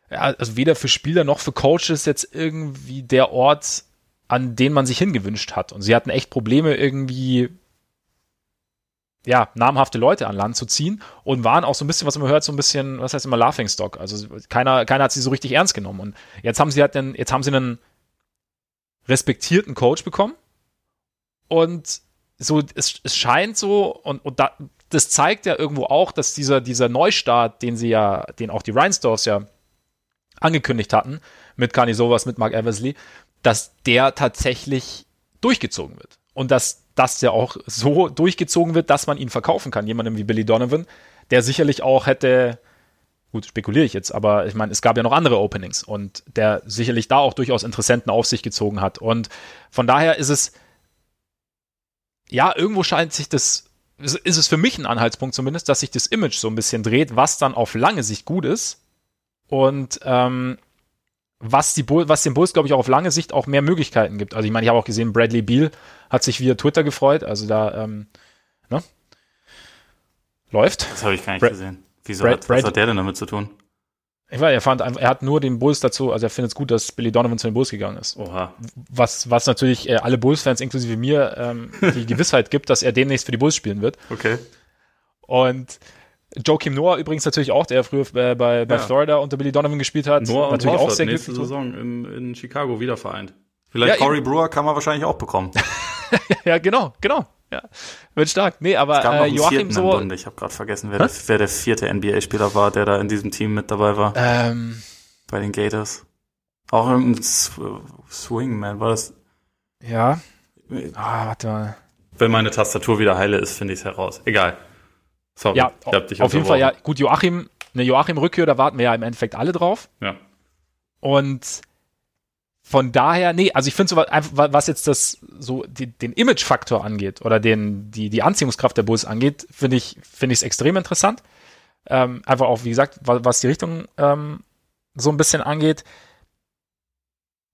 ja, also weder für Spieler noch für Coaches jetzt irgendwie der Ort, an den man sich hingewünscht hat. Und sie hatten echt Probleme, irgendwie ja, namhafte Leute an Land zu ziehen und waren auch so ein bisschen, was man hört, so ein bisschen, was heißt immer Laughingstock. Also keiner, keiner hat sie so richtig ernst genommen. Und jetzt haben sie halt den, jetzt haben sie einen respektierten Coach bekommen. Und so, es, es scheint so, und, und da, das zeigt ja irgendwo auch, dass dieser, dieser Neustart, den sie ja, den auch die Rhinestones ja angekündigt hatten, mit Kani Sowas, mit Mark Eversley, dass der tatsächlich durchgezogen wird. Und dass das ja auch so durchgezogen wird, dass man ihn verkaufen kann. Jemandem wie Billy Donovan, der sicherlich auch hätte, gut, spekuliere ich jetzt, aber ich meine, es gab ja noch andere Openings und der sicherlich da auch durchaus Interessenten auf sich gezogen hat. Und von daher ist es, ja, irgendwo scheint sich das, ist es für mich ein Anhaltspunkt zumindest, dass sich das Image so ein bisschen dreht, was dann auf lange Sicht gut ist. Und ähm, was, die Bull, was den Bulls, glaube ich, auch auf lange Sicht auch mehr Möglichkeiten gibt. Also ich meine, ich habe auch gesehen, Bradley Beal hat sich via Twitter gefreut. Also da, ähm, ne? Läuft. Das habe ich gar nicht Bra gesehen. Wieso Brad, hat, Brad, was hat der denn damit zu tun? Ich weiß, er fand einfach, er hat nur den Bulls dazu, also er findet es gut, dass Billy Donovan zu den Bulls gegangen ist. Oha. Was, was natürlich äh, alle Bulls-Fans, inklusive mir, ähm, die Gewissheit gibt, dass er demnächst für die Bulls spielen wird. Okay. Und Joakim Noah übrigens natürlich auch, der früher bei, bei, bei ja. Florida unter Billy Donovan gespielt hat. Noah natürlich auch sehr nächste Saison in, in Chicago wieder vereint. Vielleicht ja, Corey Brewer kann man wahrscheinlich auch bekommen. ja, genau, genau. Ja, wird stark. Nee, aber äh, Joachim so. Ich habe gerade vergessen, wer der, wer der, vierte NBA-Spieler war, der da in diesem Team mit dabei war. Ähm, Bei den Gators. Auch irgendein Swingman, war das? Ja. Ah, warte mal. Wenn meine Tastatur wieder heile ist, finde ich es heraus. Egal. Sorry, ja, ich hab dich auf jeden Fall, ja. Gut, Joachim, eine Joachim-Rückkehr, da warten wir ja im Endeffekt alle drauf. Ja. Und von daher, nee, also ich finde so, was jetzt das so die, den Image-Faktor angeht oder den, die, die Anziehungskraft der Bulls angeht, finde ich finde ich es extrem interessant. Ähm, einfach auch, wie gesagt, was, was die Richtung ähm, so ein bisschen angeht.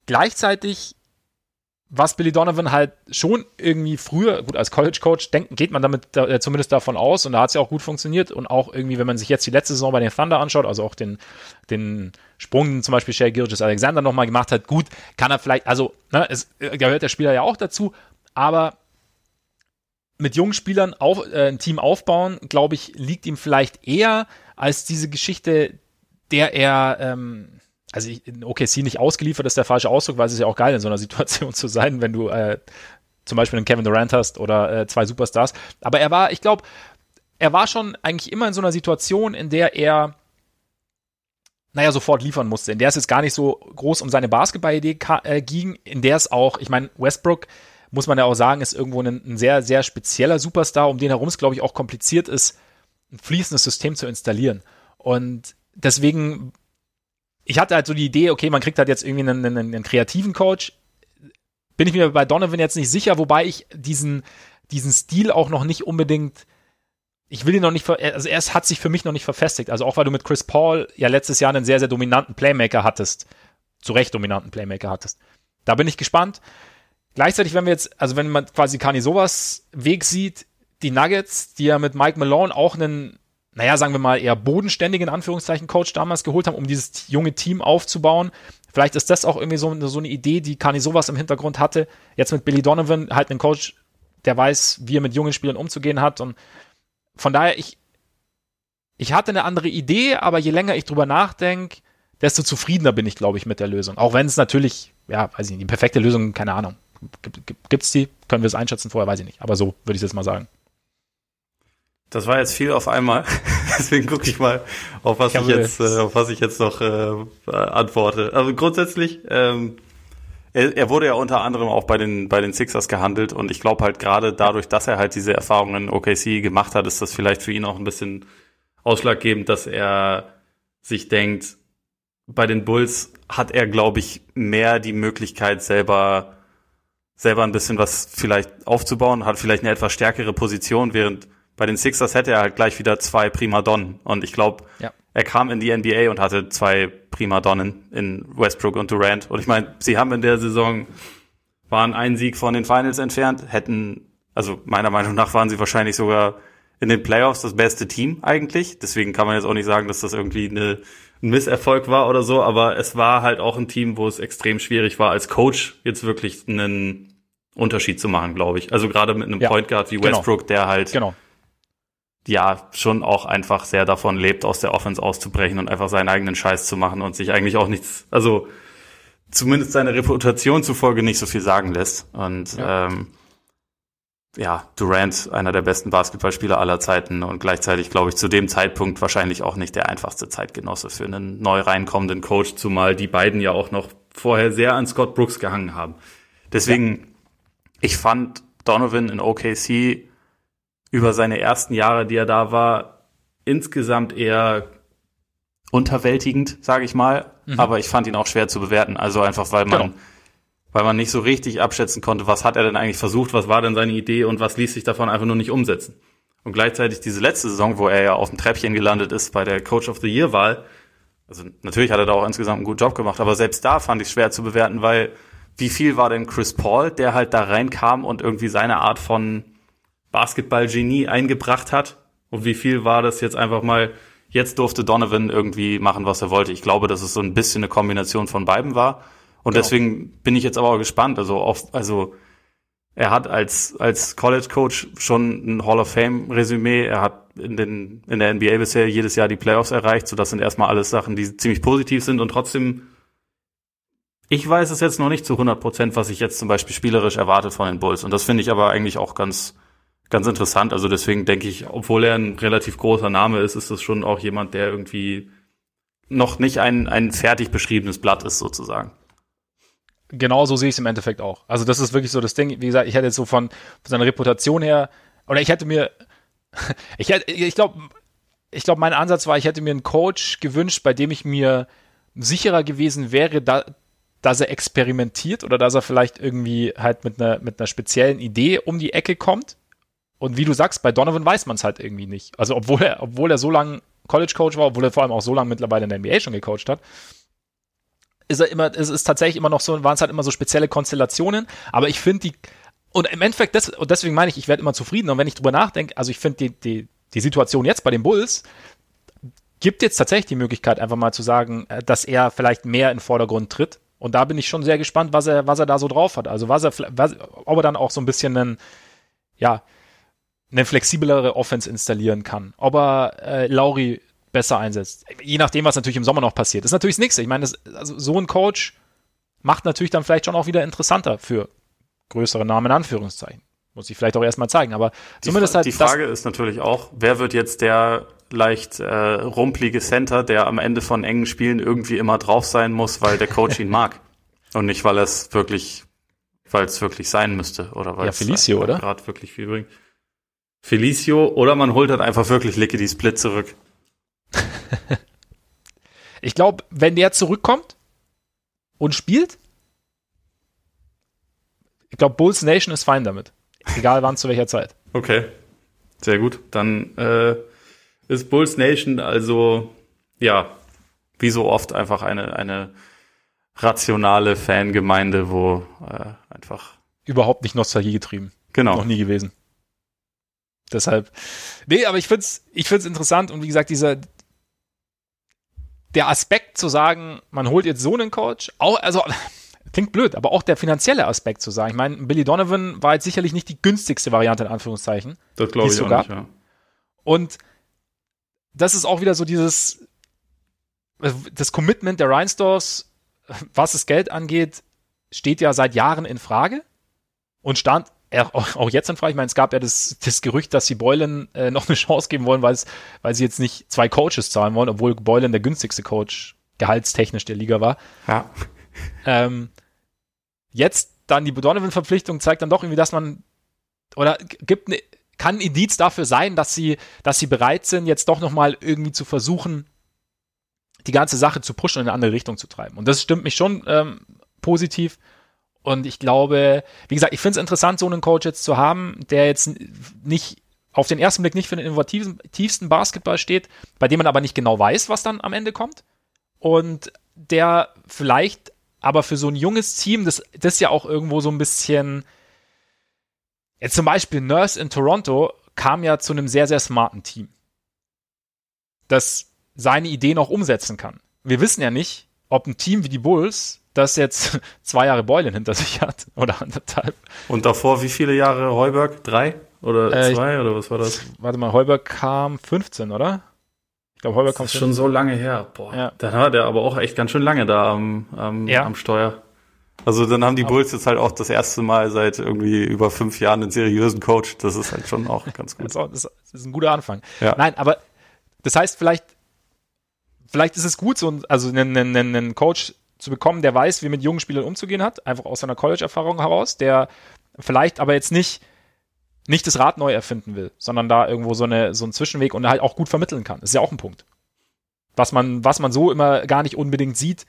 Gleichzeitig was Billy Donovan halt schon irgendwie früher, gut, als College-Coach, geht man damit äh, zumindest davon aus. Und da hat es ja auch gut funktioniert. Und auch irgendwie, wenn man sich jetzt die letzte Saison bei den Thunder anschaut, also auch den, den Sprung, den zum Beispiel Shea Gilgis Alexander nochmal gemacht hat, gut, kann er vielleicht, also, ne, es äh, gehört der Spieler ja auch dazu, aber mit jungen Spielern auf, äh, ein Team aufbauen, glaube ich, liegt ihm vielleicht eher als diese Geschichte, der er, ähm, also in OKC nicht ausgeliefert ist der falsche Ausdruck, weil es ist ja auch geil, in so einer Situation zu sein, wenn du äh, zum Beispiel einen Kevin Durant hast oder äh, zwei Superstars. Aber er war, ich glaube, er war schon eigentlich immer in so einer Situation, in der er naja, sofort liefern musste, in der es jetzt gar nicht so groß um seine Basketball-Idee äh, ging, in der es auch, ich meine, Westbrook, muss man ja auch sagen, ist irgendwo ein, ein sehr, sehr spezieller Superstar, um den herum es, glaube ich, auch kompliziert ist, ein fließendes System zu installieren. Und deswegen ich hatte halt so die Idee, okay, man kriegt halt jetzt irgendwie einen, einen, einen kreativen Coach. Bin ich mir bei Donovan jetzt nicht sicher, wobei ich diesen, diesen Stil auch noch nicht unbedingt ich will ihn noch nicht, also er hat sich für mich noch nicht verfestigt. Also auch weil du mit Chris Paul ja letztes Jahr einen sehr, sehr dominanten Playmaker hattest. Zu Recht dominanten Playmaker hattest. Da bin ich gespannt. Gleichzeitig, wenn wir jetzt, also wenn man quasi Kani sowas Weg sieht, die Nuggets, die ja mit Mike Malone auch einen naja, sagen wir mal, eher bodenständigen Anführungszeichen Coach damals geholt haben, um dieses junge Team aufzubauen. Vielleicht ist das auch irgendwie so, so eine Idee, die Kani sowas im Hintergrund hatte. Jetzt mit Billy Donovan, halt einen Coach, der weiß, wie er mit jungen Spielern umzugehen hat. Und von daher, ich, ich hatte eine andere Idee, aber je länger ich drüber nachdenke, desto zufriedener bin ich, glaube ich, mit der Lösung. Auch wenn es natürlich, ja, weiß ich nicht, die perfekte Lösung, keine Ahnung. Gibt es die? Können wir es einschätzen vorher? Weiß ich nicht. Aber so würde ich es jetzt mal sagen. Das war jetzt viel auf einmal. Deswegen gucke ich mal, auf was ich, ich jetzt, äh, auf was ich jetzt noch äh, antworte. Also grundsätzlich, ähm, er, er wurde ja unter anderem auch bei den bei den Sixers gehandelt und ich glaube halt gerade dadurch, dass er halt diese Erfahrungen in OKC gemacht hat, ist das vielleicht für ihn auch ein bisschen ausschlaggebend, dass er sich denkt, bei den Bulls hat er, glaube ich, mehr die Möglichkeit selber selber ein bisschen was vielleicht aufzubauen, hat vielleicht eine etwas stärkere Position, während bei den Sixers hätte er halt gleich wieder zwei Primadonnen. Und ich glaube, ja. er kam in die NBA und hatte zwei Primadonnen in Westbrook und Durant. Und ich meine, sie haben in der Saison, waren einen Sieg von den Finals entfernt, hätten, also meiner Meinung nach waren sie wahrscheinlich sogar in den Playoffs das beste Team eigentlich. Deswegen kann man jetzt auch nicht sagen, dass das irgendwie eine, ein Misserfolg war oder so, aber es war halt auch ein Team, wo es extrem schwierig war, als Coach jetzt wirklich einen Unterschied zu machen, glaube ich. Also gerade mit einem Ja, Point Guard wie genau. Westbrook, der halt Genau. Ja schon auch einfach sehr davon lebt, aus der Offense auszubrechen und einfach seinen eigenen Scheiß zu machen und sich eigentlich auch nichts, also zumindest seine Reputation zufolge nicht so viel sagen lässt. Und Ja. ähm, ja, Durant, einer der besten Basketballspieler aller Zeiten und gleichzeitig, glaube ich, zu dem Zeitpunkt wahrscheinlich auch nicht der einfachste Zeitgenosse für einen neu reinkommenden Coach, zumal die beiden ja auch noch vorher sehr an Scott Brooks gehangen haben. Deswegen, ich fand Donovan in OKC über seine ersten Jahre, die er da war, insgesamt eher unterwältigend, sage ich mal. Aber ich fand ihn auch schwer zu bewerten. Also einfach, weil man, Genau. weil man nicht so richtig abschätzen konnte, was hat er denn eigentlich versucht, was war denn seine Idee und was ließ sich davon einfach nur nicht umsetzen. Und gleichzeitig diese letzte Saison, wo er ja auf dem Treppchen gelandet ist bei der Coach of the Year Wahl, also natürlich hat er da auch insgesamt einen guten Job gemacht, aber selbst da fand ich es schwer zu bewerten, weil wie viel war denn Chris Paul, der halt da reinkam und irgendwie seine Art von Basketball-Genie eingebracht hat? Und wie viel war das jetzt einfach mal, jetzt durfte Donovan irgendwie machen, was er wollte? Ich glaube, dass es so ein bisschen eine Kombination von beiden war. Und Genau. deswegen bin ich jetzt aber auch gespannt. Also, auf, also er hat als, als College Coach schon ein Hall of Fame Resümee. Er hat in, den, in der NBA bisher jedes Jahr die Playoffs erreicht. So, das sind erstmal alles Sachen, die ziemlich positiv sind und trotzdem, ich weiß es jetzt noch nicht zu 100 Prozent, was ich jetzt zum Beispiel spielerisch erwarte von den Bulls. Und das finde ich aber eigentlich auch ganz, ganz interessant. Also deswegen denke ich, obwohl er ein relativ großer Name ist, ist das schon auch jemand, der irgendwie noch nicht ein, ein fertig beschriebenes Blatt ist, sozusagen. Genau so sehe ich es im Endeffekt auch. Also das ist wirklich so das Ding. Wie gesagt, ich hätte jetzt so von, von seiner Reputation her, oder ich hätte mir, ich hätte, ich glaube, ich glaube, mein Ansatz war, ich hätte mir einen Coach gewünscht, bei dem ich mir sicherer gewesen wäre, da, dass er experimentiert oder dass er vielleicht irgendwie halt mit einer, mit einer speziellen Idee um die Ecke kommt. Und wie du sagst, bei Donovan weiß man es halt irgendwie nicht. Also obwohl er, obwohl er so lange College Coach war, obwohl er vor allem auch so lange mittlerweile in der NBA schon gecoacht hat, ist er immer, es ist tatsächlich immer noch so, waren es halt immer so spezielle Konstellationen, aber ich finde die, und im Endeffekt, das, und deswegen meine ich, ich werde immer zufrieden, und wenn ich drüber nachdenke, also ich finde die, die, die Situation jetzt bei den Bulls gibt jetzt tatsächlich die Möglichkeit, einfach mal zu sagen, äh, dass er vielleicht mehr in den Vordergrund tritt. Und da bin ich schon sehr gespannt, was er, was er da so drauf hat. Also was er, was, ob er dann auch so ein bisschen einen, ja, eine flexiblere Offense installieren kann. Ob er äh, Lauri besser einsetzt. Je nachdem, was natürlich im Sommer noch passiert. Das ist natürlich das Nächste. Ich meine, das, also so ein Coach macht natürlich dann vielleicht schon auch wieder interessanter für größere Namen in Anführungszeichen. Muss ich vielleicht auch erstmal zeigen, aber Die, zumindest Fra halt die Frage ist natürlich auch, wer wird jetzt der leicht äh, rumplige Center, der am Ende von engen Spielen irgendwie immer drauf sein muss, weil der Coach ihn mag. Und nicht, weil es wirklich, weil es wirklich sein müsste. Oder weil Ja, es Felicio, einfach oder? gerade wirklich viel bringt. Felicio oder man holt halt einfach wirklich Lickety Split zurück. Ich glaube, wenn der zurückkommt und spielt, ich glaube, Bulls Nation ist fein damit. Egal wann, zu welcher Zeit. Okay. Sehr gut. Dann äh, ist Bulls Nation also, ja, wie so oft einfach eine, eine rationale Fangemeinde, wo äh, einfach, Überhaupt nicht Nostalgie getrieben. genau. Noch nie gewesen. Deshalb. Nee, aber ich find's, ich find's interessant und wie gesagt, dieser, der Aspekt zu sagen, man holt jetzt so einen Coach, auch, also, klingt blöd, aber auch der finanzielle Aspekt zu sagen. Ich meine, Billy Donovan war jetzt sicherlich nicht die günstigste Variante in Anführungszeichen. Das glaube ich es auch so nicht, ja. Und das ist auch wieder so dieses, das Commitment der Rhinestores, was das Geld angeht, steht ja seit Jahren in Frage und stand auch jetzt in Frage. Ich meine, es gab ja das, das Gerücht, dass sie Boylan äh, noch eine Chance geben wollen, weil, es, weil sie jetzt nicht zwei Coaches zahlen wollen, obwohl Boylan der günstigste Coach gehaltstechnisch der Liga war. Ja. Ähm, jetzt dann die Donovan-Verpflichtung zeigt dann doch irgendwie, dass man oder gibt ne, kann ein Indiz dafür sein, dass sie, dass sie bereit sind, jetzt doch nochmal irgendwie zu versuchen, die ganze Sache zu pushen und in eine andere Richtung zu treiben. Und das stimmt mich schon ähm, positiv. Und ich glaube, wie gesagt, ich finde es interessant, so einen Coach jetzt zu haben, der jetzt nicht auf den ersten Blick nicht für den innovativsten Basketball steht, bei dem man aber nicht genau weiß, was dann am Ende kommt. Und der vielleicht aber für so ein junges Team, das, das ja auch irgendwo so ein bisschen, jetzt zum Beispiel Nurse in Toronto kam ja zu einem sehr, sehr smarten Team, das seine Ideen auch umsetzen kann. wir wissen ja nicht, ob ein Team wie die Bulls, das jetzt zwei Jahre Beulen hinter sich hat oder anderthalb. Und davor wie viele Jahre Heuberg? Drei oder Äh, ich- zwei oder was war das? Warte mal, Heuberg kam 15, oder? Ich glaube, Heuberg kam Das ist schon so lange her. Boah, Ja. dann war der aber auch echt ganz schön lange da am, am, Ja. am Steuer. Also dann haben die Bulls jetzt halt auch das erste Mal seit irgendwie über fünf Jahren einen seriösen Coach. Das ist halt schon auch ganz gut. das ist ein guter Anfang. Ja. Nein, aber das heißt, vielleicht, vielleicht ist es gut, so also einen, einen, einen Coach zu bekommen, der weiß, wie mit jungen Spielern umzugehen hat, einfach aus seiner College-Erfahrung heraus, der vielleicht aber jetzt nicht, nicht das Rad neu erfinden will, sondern da irgendwo so, eine, so einen Zwischenweg und halt auch gut vermitteln kann. Das ist ja auch ein Punkt. Was man, was man so immer gar nicht unbedingt sieht,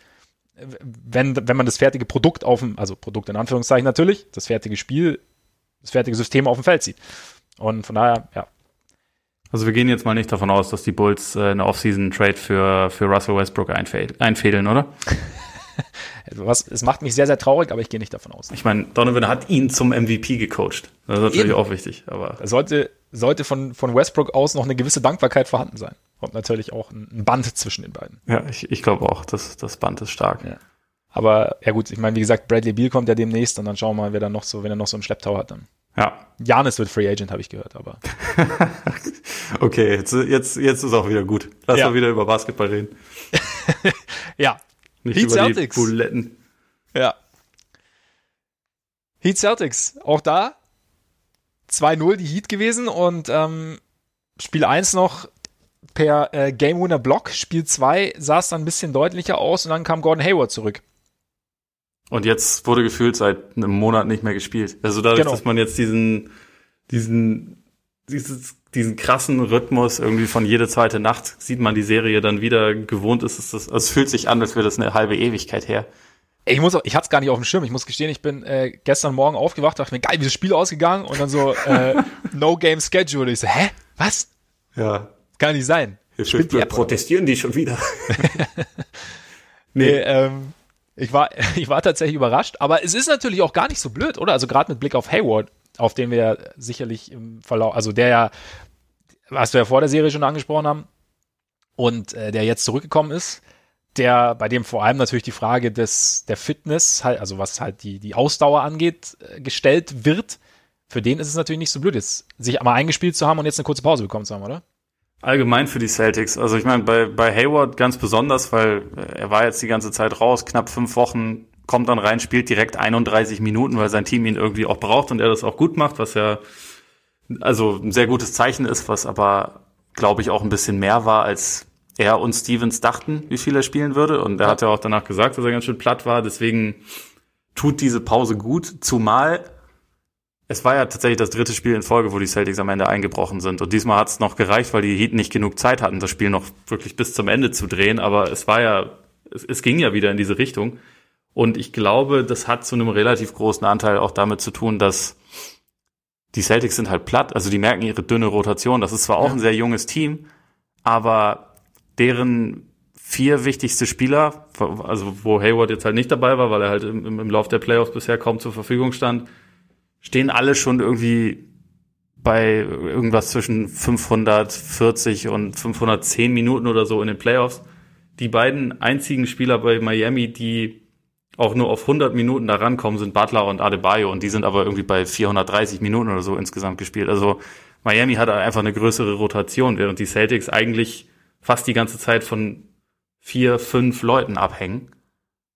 wenn, wenn man das fertige Produkt auf dem, also Produkt in Anführungszeichen natürlich, das fertige Spiel, das fertige System auf dem Feld sieht. Und von daher, ja, Also wir gehen jetzt mal nicht davon aus, dass die Bulls äh, eine Offseason-Trade für, für Russell Westbrook einfäd einfädeln, oder? Was, es macht mich sehr, sehr traurig, aber ich gehe nicht davon aus. Ich meine, Donovan hat ihn zum MVP gecoacht. Das ist natürlich Eben. auch wichtig, aber sollte, sollte von, von Westbrook aus noch eine gewisse Dankbarkeit vorhanden sein. Und natürlich auch ein ein Band zwischen den beiden. ja, ich, ich glaube auch, das, das Band ist stark. Ja. Aber ja gut, ich meine, wie gesagt, Bradley Beal kommt ja demnächst und dann schauen wir mal, wer dann noch so, wenn er noch so einen Schlepptau hat. Dann. Ja, Janis wird Free Agent, habe ich gehört, aber Okay, jetzt, jetzt, jetzt ist auch wieder gut. Lass Ja. mal wieder über Basketball reden. ja, nicht Heat über Celtics. die Buletten. Ja. Heat Celtics, auch da 2-0 die Heat gewesen und ähm, Spiel 1 noch per äh, Game Winner Block, Spiel 2 sah es dann ein bisschen deutlicher aus und dann kam Gordon Hayward zurück. Und jetzt wurde gefühlt seit einem Monat nicht mehr gespielt. Also dadurch, Genau. dass man jetzt diesen, diesen, dieses, diesen krassen Rhythmus irgendwie von jede zweite Nacht sieht man die Serie dann wieder gewohnt ist, ist das, also Es fühlt sich an, als wäre das eine halbe Ewigkeit her. Ich muss auch, ich hatte es gar nicht auf dem Schirm. Ich muss gestehen, ich bin äh, gestern Morgen aufgewacht, dachte mir, geil, wie ist das Spiel ausgegangen? Und dann so, äh, No Game Schedule. Ich so, hä? Was? Ja. Kann nicht sein. Hier Spinnt die App, oder? protestieren die schon wieder. Nee, ähm, ich war, ich war tatsächlich überrascht, aber es ist natürlich auch gar nicht so blöd, oder? Also gerade mit Blick auf Hayward, auf den wir ja sicherlich im Verlauf, also der ja, was wir ja vor der Serie schon angesprochen haben, und äh, der jetzt zurückgekommen ist, der, bei dem vor allem natürlich die Frage des, der Fitness, halt, also was halt die, die Ausdauer angeht, äh, gestellt wird. Für den ist es natürlich nicht so blöd, jetzt sich einmal eingespielt zu haben und jetzt eine kurze Pause bekommen zu haben, oder? allgemein für die Celtics. Also ich meine, bei, bei Hayward ganz besonders, weil äh, er war jetzt die ganze Zeit raus, knapp fünf Wochen, kommt dann rein, spielt direkt 31 Minuten, weil sein Team ihn irgendwie auch braucht und er das auch gut macht, was ja also ein sehr gutes Zeichen ist, was aber, glaube ich, auch ein bisschen mehr war, als er und Stevens dachten, wie viel er spielen würde. Und er hat ja auch danach gesagt, dass er ganz schön platt war. Deswegen tut diese Pause gut, zumal es war ja tatsächlich das dritte Spiel in Folge, wo die Celtics am Ende eingebrochen sind. Und diesmal hat es noch gereicht, weil die Heat nicht genug Zeit hatten, das Spiel noch wirklich bis zum Ende zu drehen. Aber es war ja, es, es ging ja wieder in diese Richtung. Und ich glaube, das hat zu einem relativ großen Anteil auch damit zu tun, dass die Celtics sind halt platt. Also die merken ihre dünne Rotation. Das ist zwar auch ein sehr junges Team, aber deren vier wichtigste Spieler, also wo Hayward jetzt halt nicht dabei war, weil er halt im, im, im Lauf der Playoffs bisher kaum zur Verfügung stand, stehen alle schon irgendwie bei irgendwas zwischen 540 und 510 Minuten oder so in den Playoffs. Die beiden einzigen Spieler bei Miami, die auch nur auf 100 Minuten da rankommen, sind Butler und Adebayo und die sind aber irgendwie bei 430 Minuten oder so insgesamt gespielt. Also Miami hat einfach eine größere Rotation, während die Celtics eigentlich fast die ganze Zeit von vier, fünf Leuten abhängen.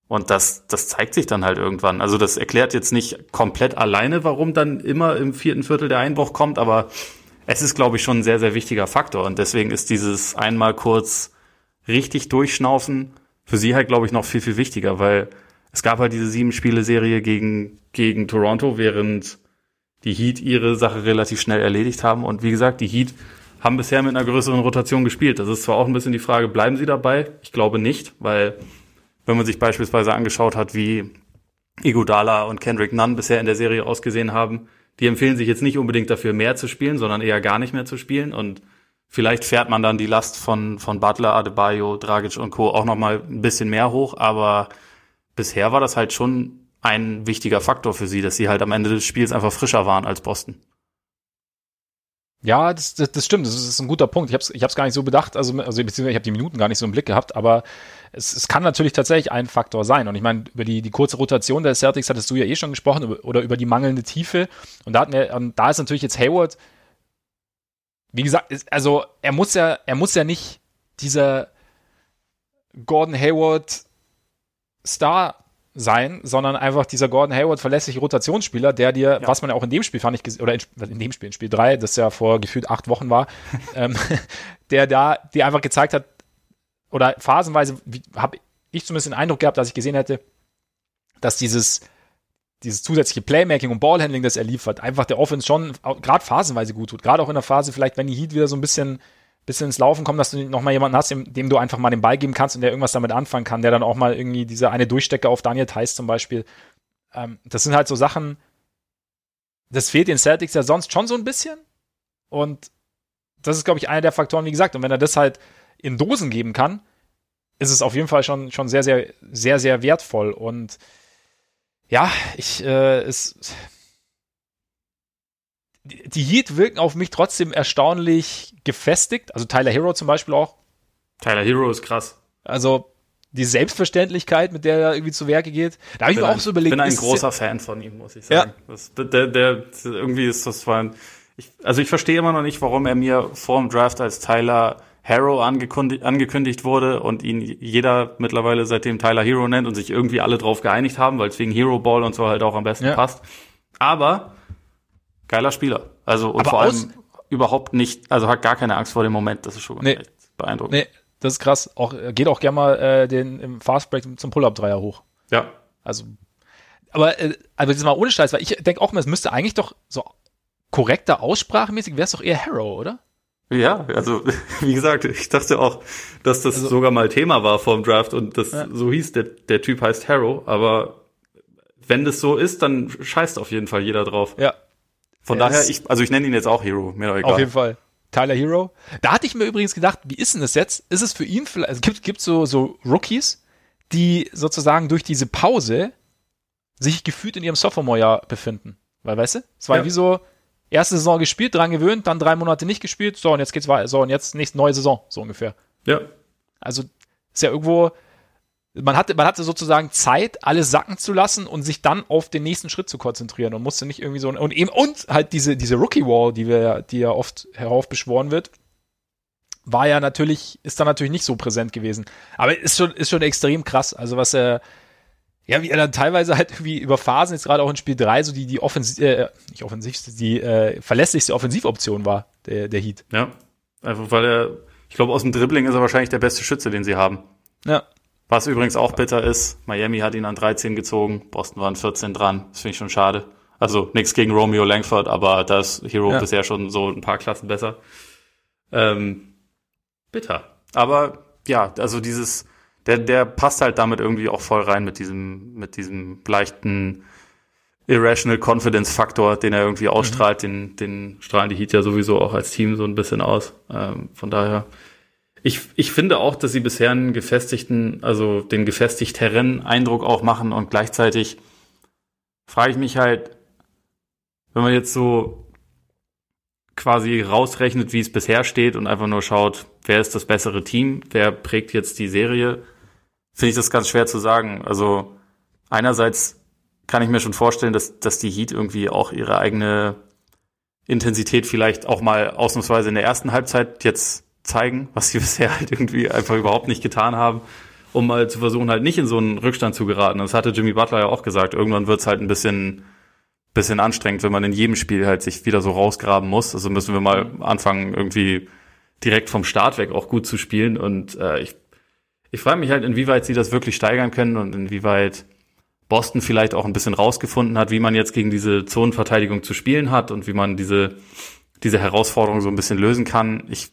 Und das, das zeigt sich dann halt irgendwann. Also das erklärt jetzt nicht komplett alleine, warum dann immer im vierten Viertel der Einbruch kommt, aber es ist, glaube ich, schon ein sehr, sehr wichtiger Faktor. Und deswegen ist dieses einmal kurz richtig durchschnaufen für sie halt, glaube ich, noch viel, viel wichtiger, weil es gab halt diese sieben Spiele-Serie gegen, gegen Toronto, während die Heat ihre Sache relativ schnell erledigt haben. Und wie gesagt, die Heat haben bisher mit einer größeren Rotation gespielt. Das ist zwar auch ein bisschen die Frage, bleiben sie dabei? Ich glaube nicht, weil wenn man sich beispielsweise angeschaut hat, wie Iguodala und Kendrick Nunn bisher in der Serie ausgesehen haben, die empfehlen sich jetzt nicht unbedingt dafür, mehr zu spielen, sondern eher gar nicht mehr zu spielen. Und vielleicht fährt man dann die Last von, von Butler, Adebayo, Dragic und Co. auch noch mal ein bisschen mehr hoch. Aber bisher war das halt schon ein wichtiger Faktor für sie, dass sie halt am Ende des Spiels einfach frischer waren als Boston. Ja, das, das, das stimmt, das ist ein guter Punkt. Ich habe es ich gar nicht so bedacht, also, also beziehungsweise ich habe die Minuten gar nicht so im Blick gehabt, aber es, es kann natürlich tatsächlich ein Faktor sein. Und ich meine, über die, die kurze Rotation der Celtics hattest du ja eh schon gesprochen, oder über die mangelnde Tiefe. Und da, hatten wir, und da ist natürlich jetzt Hayward, wie gesagt, ist, also er muss ja, er muss ja nicht dieser Gordon Hayward Star sein, sondern einfach dieser Gordon Hayward verlässliche Rotationsspieler, der dir, ja. was man ja auch in dem Spiel fand ich, oder in, in, dem Spiel, in Spiel 3, das ja vor gefühlt acht Wochen war, ähm, der da, dir einfach gezeigt hat, oder phasenweise habe ich zumindest den Eindruck gehabt, dass ich gesehen hätte, dass dieses, dieses zusätzliche Playmaking und Ballhandling, das er liefert, einfach der Offense schon gerade phasenweise gut tut. Gerade auch in der Phase, vielleicht, wenn die Heat wieder so ein bisschen bisschen ins Laufen kommen, dass du nochmal jemanden hast, dem, dem, du einfach mal den Ball geben kannst und der irgendwas damit anfangen kann, der dann auch mal irgendwie diese eine Durchstecke auf Daniel Theiss zum Beispiel. Ähm, das sind halt so Sachen, das fehlt den Celtics ja sonst schon so ein bisschen. Und das ist, glaube ich, einer der Faktoren, wie gesagt. Und wenn er das halt in Dosen geben kann, ist es auf jeden Fall schon, schon sehr, sehr, sehr, sehr wertvoll. Und ja, ich, äh, es, die Heat wirken auf mich trotzdem erstaunlich gefestigt. Also Tyler Hero zum Beispiel auch. Tyler Hero ist krass. Also die Selbstverständlichkeit, mit der er irgendwie zu Werke geht. Da habe ich mir auch so überlegt. Ich bin ein großer Fan von ihm, muss ich sagen. Ja. Das, der, der, irgendwie ist das ein, ich, also ich verstehe immer noch nicht, warum er mir vor dem Draft als Tyler Hero angekündigt, angekündigt wurde und ihn jeder mittlerweile seitdem Tyler Hero nennt und sich irgendwie alle drauf geeinigt haben, weil es wegen Hero Ball und so halt auch am besten ja. passt. Aber geiler Spieler. Also und Aber vor allem überhaupt nicht, also hat gar keine Angst vor dem Moment. Das ist schon nee, echt beeindruckend. Nee, das ist krass. Auch, geht auch gerne mal äh, den im Fastbreak zum Pull-Up-Dreier hoch. Ja. Also, aber äh, also jetzt mal ohne Scheiß, weil ich denke auch mal, es müsste eigentlich doch so korrekter aussprachmäßig wäre es doch eher Harrow, oder? Ja, also wie gesagt, ich dachte auch, dass das also, sogar mal Thema war vor dem Draft und das ja. so hieß, der, der Typ heißt Harrow, aber wenn das so ist, dann scheißt auf jeden Fall jeder drauf. Ja, von er daher, ich, also ich nenne ihn jetzt auch Hero, mir doch egal. Auf jeden Fall. Tyler Hero. Da hatte ich mir übrigens gedacht, wie ist denn das jetzt? Ist es für ihn vielleicht, also gibt gibt so so Rookies, die sozusagen durch diese Pause sich gefühlt in ihrem Sophomore-Jahr befinden. Weil, weißt du, es war ja. wie so, erste Saison gespielt, dran gewöhnt, dann drei Monate nicht gespielt, so und jetzt geht's weiter, so und jetzt nächste neue Saison, so ungefähr. Ja. Also ist ja irgendwo, man hatte, man hatte sozusagen Zeit, alles sacken zu lassen und sich dann auf den nächsten Schritt zu konzentrieren und musste nicht irgendwie so und eben und halt diese diese Rookie Wall, die wir, die ja oft heraufbeschworen wird, war ja natürlich, ist da natürlich nicht so präsent gewesen. Aber ist schon, ist schon extrem krass. Also was er, ja, wie er dann teilweise halt irgendwie über Phasen, jetzt gerade auch in Spiel 3, so die, die offensiv, äh, nicht offensiv, die äh, verlässlichste Offensivoption war, der, der Heat. Ja. Einfach weil er, ich glaube, aus dem Dribbling ist er wahrscheinlich der beste Schütze, den sie haben. Ja. Was übrigens auch bitter ist, Miami hat ihn an 13 gezogen, Boston waren 14 dran. Das finde ich schon schade. Also nichts gegen Romeo Langford, aber da ist Hero ja. bisher schon so ein paar Klassen besser. Ähm, bitter. Aber ja, also dieses, der, der passt halt damit irgendwie auch voll rein mit diesem, mit diesem leichten Irrational Confidence Faktor, den er irgendwie ausstrahlt, mhm. den, den strahlen die Heat ja sowieso auch als Team so ein bisschen aus. Ähm, von daher ich, ich finde auch, dass sie bisher einen gefestigten, also den gefestigteren Eindruck auch machen und gleichzeitig frage ich mich halt, wenn man jetzt so quasi rausrechnet, wie es bisher steht und einfach nur schaut, wer ist das bessere Team, wer prägt jetzt die Serie, finde ich das ganz schwer zu sagen. Also einerseits kann ich mir schon vorstellen, dass, dass die Heat irgendwie auch ihre eigene Intensität vielleicht auch mal ausnahmsweise in der ersten Halbzeit jetzt zeigen, was sie bisher halt irgendwie einfach überhaupt nicht getan haben, um mal zu versuchen, halt nicht in so einen Rückstand zu geraten. Das hatte Jimmy Butler ja auch gesagt. Irgendwann wird's halt ein bisschen, bisschen anstrengend, wenn man in jedem Spiel halt sich wieder so rausgraben muss. Also müssen wir mal anfangen, irgendwie direkt vom Start weg auch gut zu spielen. Und äh, ich, ich frage mich halt, inwieweit sie das wirklich steigern können und inwieweit Boston vielleicht auch ein bisschen rausgefunden hat, wie man jetzt gegen diese Zonenverteidigung zu spielen hat und wie man diese, diese Herausforderung so ein bisschen lösen kann. Ich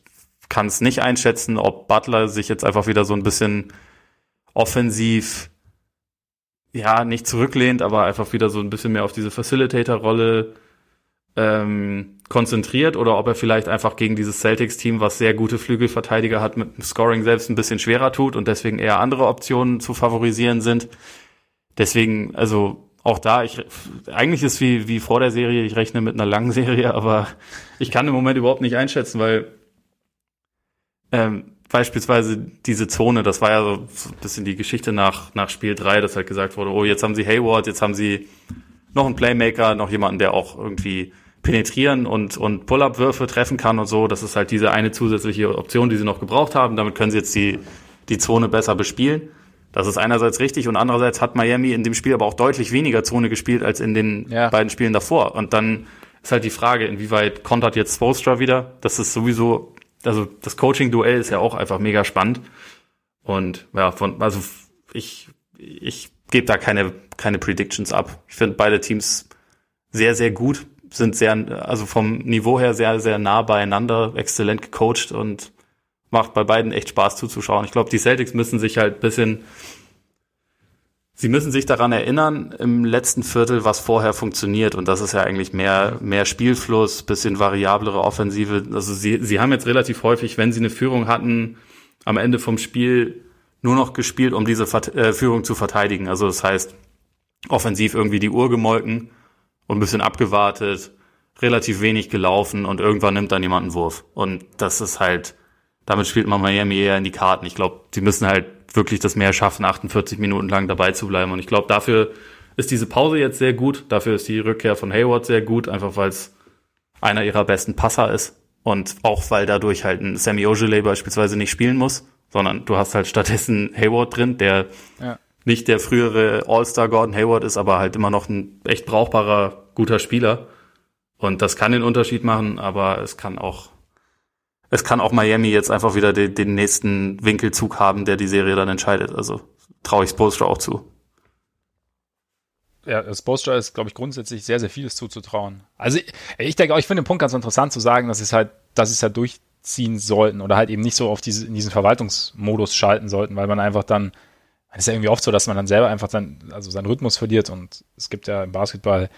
kann es nicht einschätzen, ob Butler sich jetzt einfach wieder so ein bisschen offensiv ja nicht zurücklehnt, aber einfach wieder so ein bisschen mehr auf diese Facilitator-Rolle ähm, konzentriert oder ob er vielleicht einfach gegen dieses Celtics-Team, was sehr gute Flügelverteidiger hat, mit dem Scoring selbst ein bisschen schwerer tut und deswegen eher andere Optionen zu favorisieren sind. Deswegen, also auch da, ich, eigentlich ist wie, wie vor der Serie, ich rechne mit einer langen Serie, aber ich kann im Moment überhaupt nicht einschätzen, weil ähm, beispielsweise diese Zone, das war ja so ein bisschen die Geschichte nach, nach Spiel 3, dass halt gesagt wurde, oh, jetzt haben sie Hayward, jetzt haben sie noch einen Playmaker, noch jemanden, der auch irgendwie penetrieren und, und Pull-Up-Würfe treffen kann und so. Das ist halt diese eine zusätzliche Option, die sie noch gebraucht haben. Damit können sie jetzt die, die Zone besser bespielen. Das ist einerseits richtig und andererseits hat Miami in dem Spiel aber auch deutlich weniger Zone gespielt als in den ja. beiden Spielen davor. Und dann ist halt die Frage, inwieweit kontert jetzt Spolstra wieder? Das ist sowieso, also das Coaching-Duell ist ja auch einfach mega spannend. Und ja, von, also ich, ich gebe da keine, keine Predictions ab. Ich finde beide Teams sehr, sehr gut, sind sehr, also vom Niveau her sehr, sehr nah beieinander, exzellent gecoacht und macht bei beiden echt Spaß zuzuschauen. Ich glaube, die Celtics müssen sich halt bisschen, sie müssen sich daran erinnern, im letzten Viertel, was vorher funktioniert. Und das ist ja eigentlich mehr, mehr Spielfluss, bisschen variablere Offensive. Also sie, sie haben jetzt relativ häufig, wenn sie eine Führung hatten, am Ende vom Spiel nur noch gespielt, um diese äh, Führung zu verteidigen. Also das heißt, offensiv irgendwie die Uhr gemolken und ein bisschen abgewartet, relativ wenig gelaufen und irgendwann nimmt dann jemand einen Wurf. Und das ist halt, damit spielt man Miami eher in die Karten. Ich glaube, sie müssen halt wirklich das mehr schaffen, 48 Minuten lang dabei zu bleiben. Und ich glaube, dafür ist diese Pause jetzt sehr gut. Dafür ist die Rückkehr von Hayward sehr gut, einfach weil es einer ihrer besten Passer ist. Und auch weil dadurch halt ein Sammy Ogilvy beispielsweise nicht spielen muss, sondern du hast halt stattdessen Hayward drin, der ja. nicht der frühere All-Star Gordon Hayward ist, aber halt immer noch ein echt brauchbarer, guter Spieler. Und das kann den Unterschied machen, aber es kann auch es kann auch Miami jetzt einfach wieder den, den nächsten Winkelzug haben, der die Serie dann entscheidet. Also traue ich Spolstra auch zu. Ja, Spolstra ist, glaube ich, grundsätzlich sehr, sehr vieles zuzutrauen. Also ich, ich denke auch, ich finde den Punkt ganz interessant zu sagen, dass es halt, dass es halt durchziehen sollten oder halt eben nicht so auf diese, in diesen Verwaltungsmodus schalten sollten, weil man einfach dann, es ist ja irgendwie oft so, dass man dann selber einfach dann, also seinen Rhythmus verliert und es gibt ja im Basketball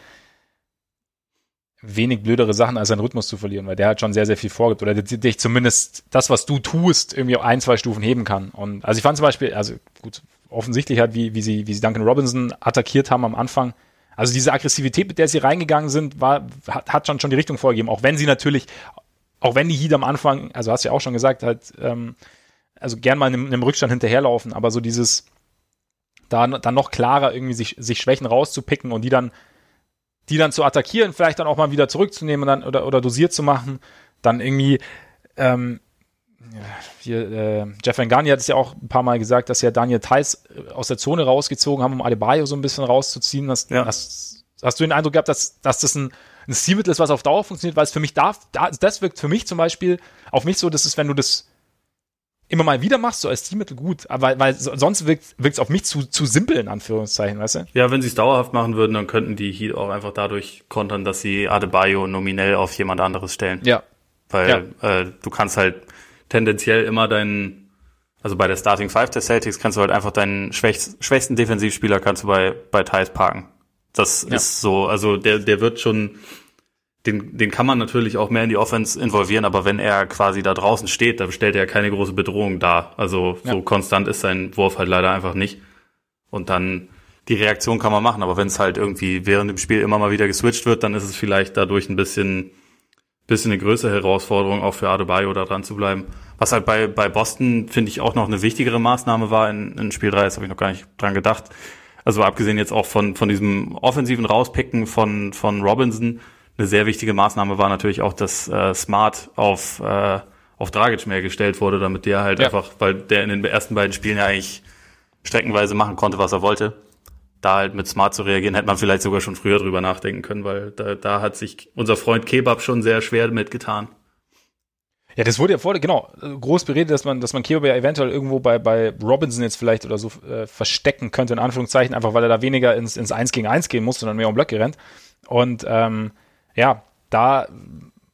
wenig blödere Sachen, als seinen Rhythmus zu verlieren, weil der halt schon sehr, sehr viel vorgibt oder dich zumindest das, was du tust, irgendwie ein, zwei Stufen heben kann. Und also ich fand zum Beispiel, also gut, offensichtlich halt, wie, wie sie, wie sie Duncan Robinson attackiert haben am Anfang. Also diese Aggressivität, mit der sie reingegangen sind, war, hat, hat schon, schon die Richtung vorgegeben, auch wenn sie natürlich, auch wenn die Heat am Anfang, also hast du ja auch schon gesagt, halt, ähm, also gern mal in einem, in einem Rückstand hinterherlaufen, aber so dieses, da dann noch klarer irgendwie sich, sich Schwächen rauszupicken und die dann die dann zu attackieren, vielleicht dann auch mal wieder zurückzunehmen dann, oder, oder dosiert zu machen, dann irgendwie, ähm, hier, äh, Jeff Van hat es ja auch ein paar Mal gesagt, dass ja Daniel Theiss äh, aus der Zone rausgezogen haben, um Adebayo so ein bisschen rauszuziehen. Das, ja. hast, hast du den Eindruck gehabt, dass, dass das ein, ein Stilmittel ist, was auf Dauer funktioniert? Weil es für mich darf, das wirkt für mich zum Beispiel auf mich so, dass es, wenn du das immer mal wieder machst, so als Teammittel gut, aber weil sonst wirkt es auf mich zu, zu simpel, in Anführungszeichen, weißt du? Ja, wenn sie es dauerhaft machen würden, dann könnten die Heat auch einfach dadurch kontern, dass sie Adebayo nominell auf jemand anderes stellen. Ja. Weil ja. Äh, du kannst halt tendenziell immer deinen, also bei der Starting Five der Celtics kannst du halt einfach deinen schwächsten, schwächsten Defensivspieler kannst du bei, bei Thais parken. Das ja. ist so, also der, der wird schon den, den kann man natürlich auch mehr in die Offense involvieren, aber wenn er quasi da draußen steht, da stellt er keine große Bedrohung dar. Also so ja. konstant ist sein Wurf halt leider einfach nicht. Und dann die Reaktion kann man machen, aber wenn es halt irgendwie während dem Spiel immer mal wieder geswitcht wird, dann ist es vielleicht dadurch ein bisschen, bisschen eine größere Herausforderung, auch für Adebayo da dran zu bleiben. Was halt bei, bei Boston, finde ich, auch noch eine wichtigere Maßnahme war in, in Spiel 3, das habe ich noch gar nicht dran gedacht. Also abgesehen jetzt auch von, von diesem offensiven Rauspicken von, von Robinson, eine sehr wichtige Maßnahme war natürlich auch, dass äh, Smart auf, äh, auf Dragic mehr gestellt wurde, damit der halt ja. einfach, weil der in den ersten beiden Spielen ja eigentlich streckenweise machen konnte, was er wollte. Da halt mit Smart zu reagieren, hätte man vielleicht sogar schon früher drüber nachdenken können, weil da, da hat sich unser Freund Kebab schon sehr schwer mitgetan. Ja, das wurde ja vor, genau, groß beredet, dass man, dass man Kebab ja eventuell irgendwo bei, bei Robinson jetzt vielleicht oder so äh, verstecken könnte, in Anführungszeichen, einfach weil er da weniger ins, ins 1 gegen 1 gehen musste, sondern mehr um Blöcke rennt. Und ähm, ja, da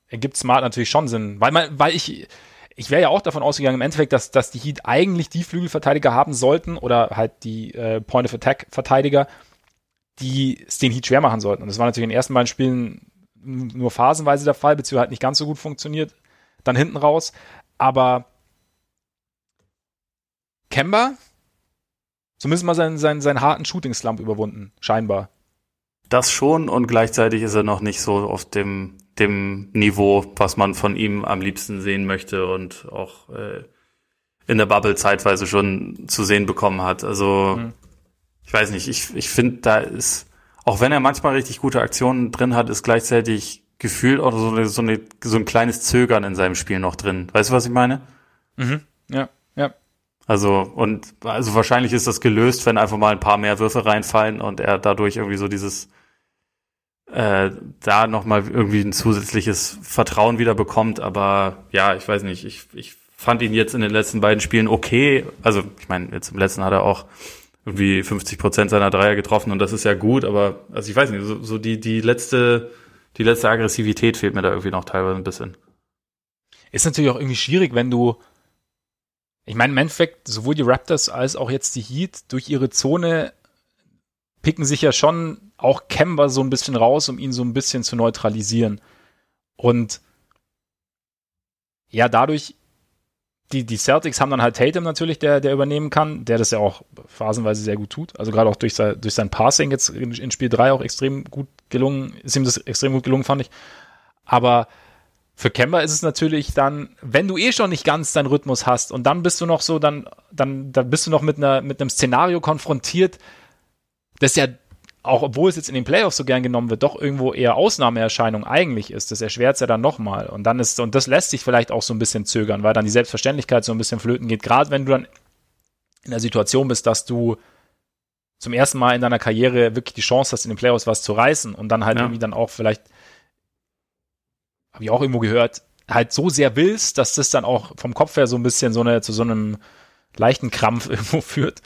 ergibt Smart natürlich schon Sinn, weil man, weil ich, ich wäre ja auch davon ausgegangen im Endeffekt, dass, dass die Heat eigentlich die Flügelverteidiger haben sollten oder halt die äh, Point of Attack Verteidiger, die es den Heat schwer machen sollten. Und das war natürlich in den ersten beiden Spielen nur phasenweise der Fall, beziehungsweise halt nicht ganz so gut funktioniert, dann hinten raus. Aber Kemba, zumindest mal seinen, seinen, seinen harten Shooting-Slump überwunden, scheinbar. Das schon und gleichzeitig ist er noch nicht so auf dem, dem Niveau, was man von ihm am liebsten sehen möchte und auch äh, in der Bubble zeitweise schon zu sehen bekommen hat. Also mhm. ich weiß nicht, ich, ich finde, da ist, auch wenn er manchmal richtig gute Aktionen drin hat, ist gleichzeitig gefühlt auch so, eine, so, eine, so ein kleines Zögern in seinem Spiel noch drin. Weißt du, was ich meine? Mhm. Ja, ja. Also, und also wahrscheinlich ist das gelöst, wenn einfach mal ein paar mehr Würfe reinfallen und er dadurch irgendwie so dieses äh, da nochmal irgendwie ein zusätzliches Vertrauen wieder bekommt. Aber ja, ich weiß nicht, ich, ich fand ihn jetzt in den letzten beiden Spielen okay. Also, ich meine, jetzt im letzten hat er auch irgendwie 50 Prozent seiner Dreier getroffen und das ist ja gut, aber also ich weiß nicht, so, so die, die letzte, die letzte Aggressivität fehlt mir da irgendwie noch teilweise ein bisschen. Ist natürlich auch irgendwie schwierig, wenn du ich meine, im Endeffekt, sowohl die Raptors als auch jetzt die Heat durch ihre Zone picken sich ja schon auch Kemba so ein bisschen raus, um ihn so ein bisschen zu neutralisieren. Und ja, dadurch, die, die Celtics haben dann halt Tatum natürlich, der, der übernehmen kann, der das ja auch phasenweise sehr gut tut. Also gerade auch durch sein, durch sein Passing jetzt in, in Spiel 3 auch extrem gut gelungen, ist ihm das extrem gut gelungen, fand ich. Aber für Kemba ist es natürlich dann, wenn du eh schon nicht ganz deinen Rhythmus hast und dann bist du noch so, dann, dann, dann bist du noch mit, einer, mit einem Szenario konfrontiert, das ja, auch obwohl es jetzt in den Playoffs so gern genommen wird, doch irgendwo eher Ausnahmeerscheinung eigentlich ist. Das erschwert es ja dann nochmal. Und dann ist, und das lässt sich vielleicht auch so ein bisschen zögern, weil dann die Selbstverständlichkeit so ein bisschen flöten geht. Gerade wenn du dann in der Situation bist, dass du zum ersten Mal in deiner Karriere wirklich die Chance hast, in den Playoffs was zu reißen und dann halt ja. irgendwie dann auch vielleicht habe ich auch irgendwo gehört, halt so sehr willst, dass das dann auch vom Kopf her so ein bisschen so eine, zu so einem leichten Krampf irgendwo führt.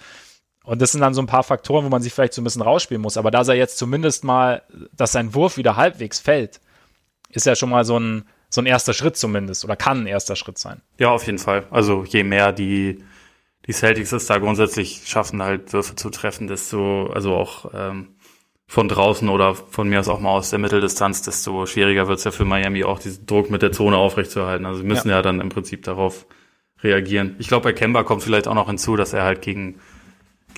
Und das sind dann so ein paar Faktoren, wo man sich vielleicht so ein bisschen rausspielen muss. Aber da er jetzt zumindest mal, dass sein Wurf wieder halbwegs fällt, ist ja schon mal so ein, so ein erster Schritt zumindest oder kann ein erster Schritt sein. Ja, auf jeden Fall. Also je mehr die, die Celtics es da grundsätzlich schaffen, halt Würfe zu treffen, desto, also auch ähm, von draußen oder von mir aus auch mal aus der Mitteldistanz, desto schwieriger wird es ja für Miami auch diesen Druck mit der Zone aufrechtzuerhalten. Also sie müssen ja. ja dann im Prinzip darauf reagieren. Ich glaube, bei Kemba kommt vielleicht auch noch hinzu, dass er halt gegen,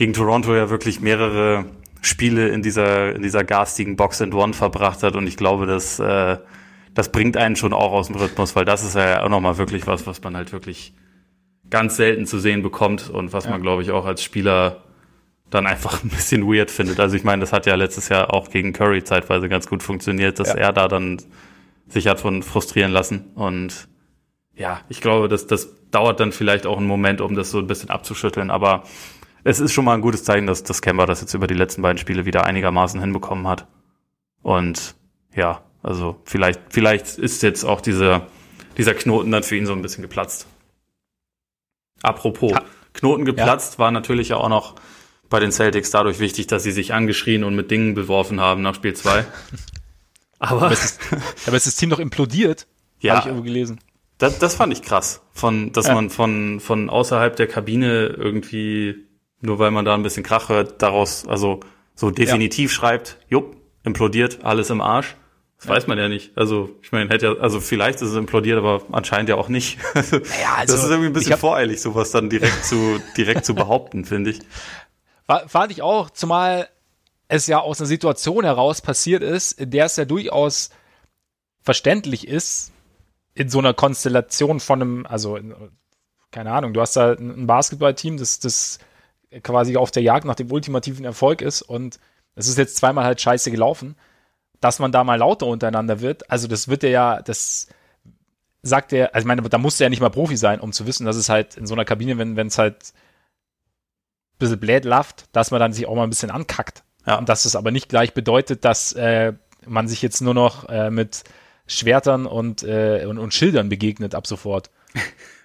gegen Toronto ja wirklich mehrere Spiele in dieser, in dieser garstigen Box and One verbracht hat und ich glaube, dass, äh, das bringt einen schon auch aus dem Rhythmus, weil das ist ja auch nochmal wirklich was, was man halt wirklich ganz selten zu sehen bekommt und was ja. man, glaube ich, auch als Spieler dann einfach ein bisschen weird findet. Also ich meine, das hat ja letztes Jahr auch gegen Curry zeitweise ganz gut funktioniert, dass ja. er da dann sich hat von frustrieren lassen. Und ja, ich glaube, dass das dauert dann vielleicht auch einen Moment, um das so ein bisschen abzuschütteln. Aber es ist schon mal ein gutes Zeichen, dass das Kemba das jetzt über die letzten beiden Spiele wieder einigermaßen hinbekommen hat. Und ja, also vielleicht, vielleicht ist jetzt auch dieser, dieser Knoten dann für ihn so ein bisschen geplatzt. Apropos, Knoten geplatzt ja. war natürlich ja auch noch bei den Celtics dadurch wichtig, dass sie sich angeschrien und mit Dingen beworfen haben nach Spiel 2. aber, aber, ist, aber ist das Team noch implodiert? Ja. Habe ich irgendwo gelesen. Das, das fand ich krass, von, dass ja. man von, von außerhalb der Kabine irgendwie, nur weil man da ein bisschen Krach hört, daraus, also so definitiv ja. schreibt, jupp, implodiert, alles im Arsch. Das ja. weiß man ja nicht. Also, ich meine, hätte ja, also vielleicht ist es implodiert, aber anscheinend ja auch nicht. Naja, also, das ist irgendwie ein bisschen voreilig, sowas dann direkt zu, direkt zu behaupten, finde ich. Fand ich auch, zumal es ja aus einer Situation heraus passiert ist, in der es ja durchaus verständlich ist, in so einer Konstellation von einem, also keine Ahnung, du hast da ein Basketballteam, das, das quasi auf der Jagd nach dem ultimativen Erfolg ist und es ist jetzt zweimal halt scheiße gelaufen, dass man da mal lauter untereinander wird. Also das wird ja, das sagt er, also ich meine, da musst du ja nicht mal Profi sein, um zu wissen, dass es halt in so einer Kabine, wenn es halt bisschen blöd laft, dass man dann sich auch mal ein bisschen ankackt. Ja. Und dass es aber nicht gleich bedeutet, dass äh, man sich jetzt nur noch äh, mit Schwertern und, äh, und, und Schildern begegnet ab sofort.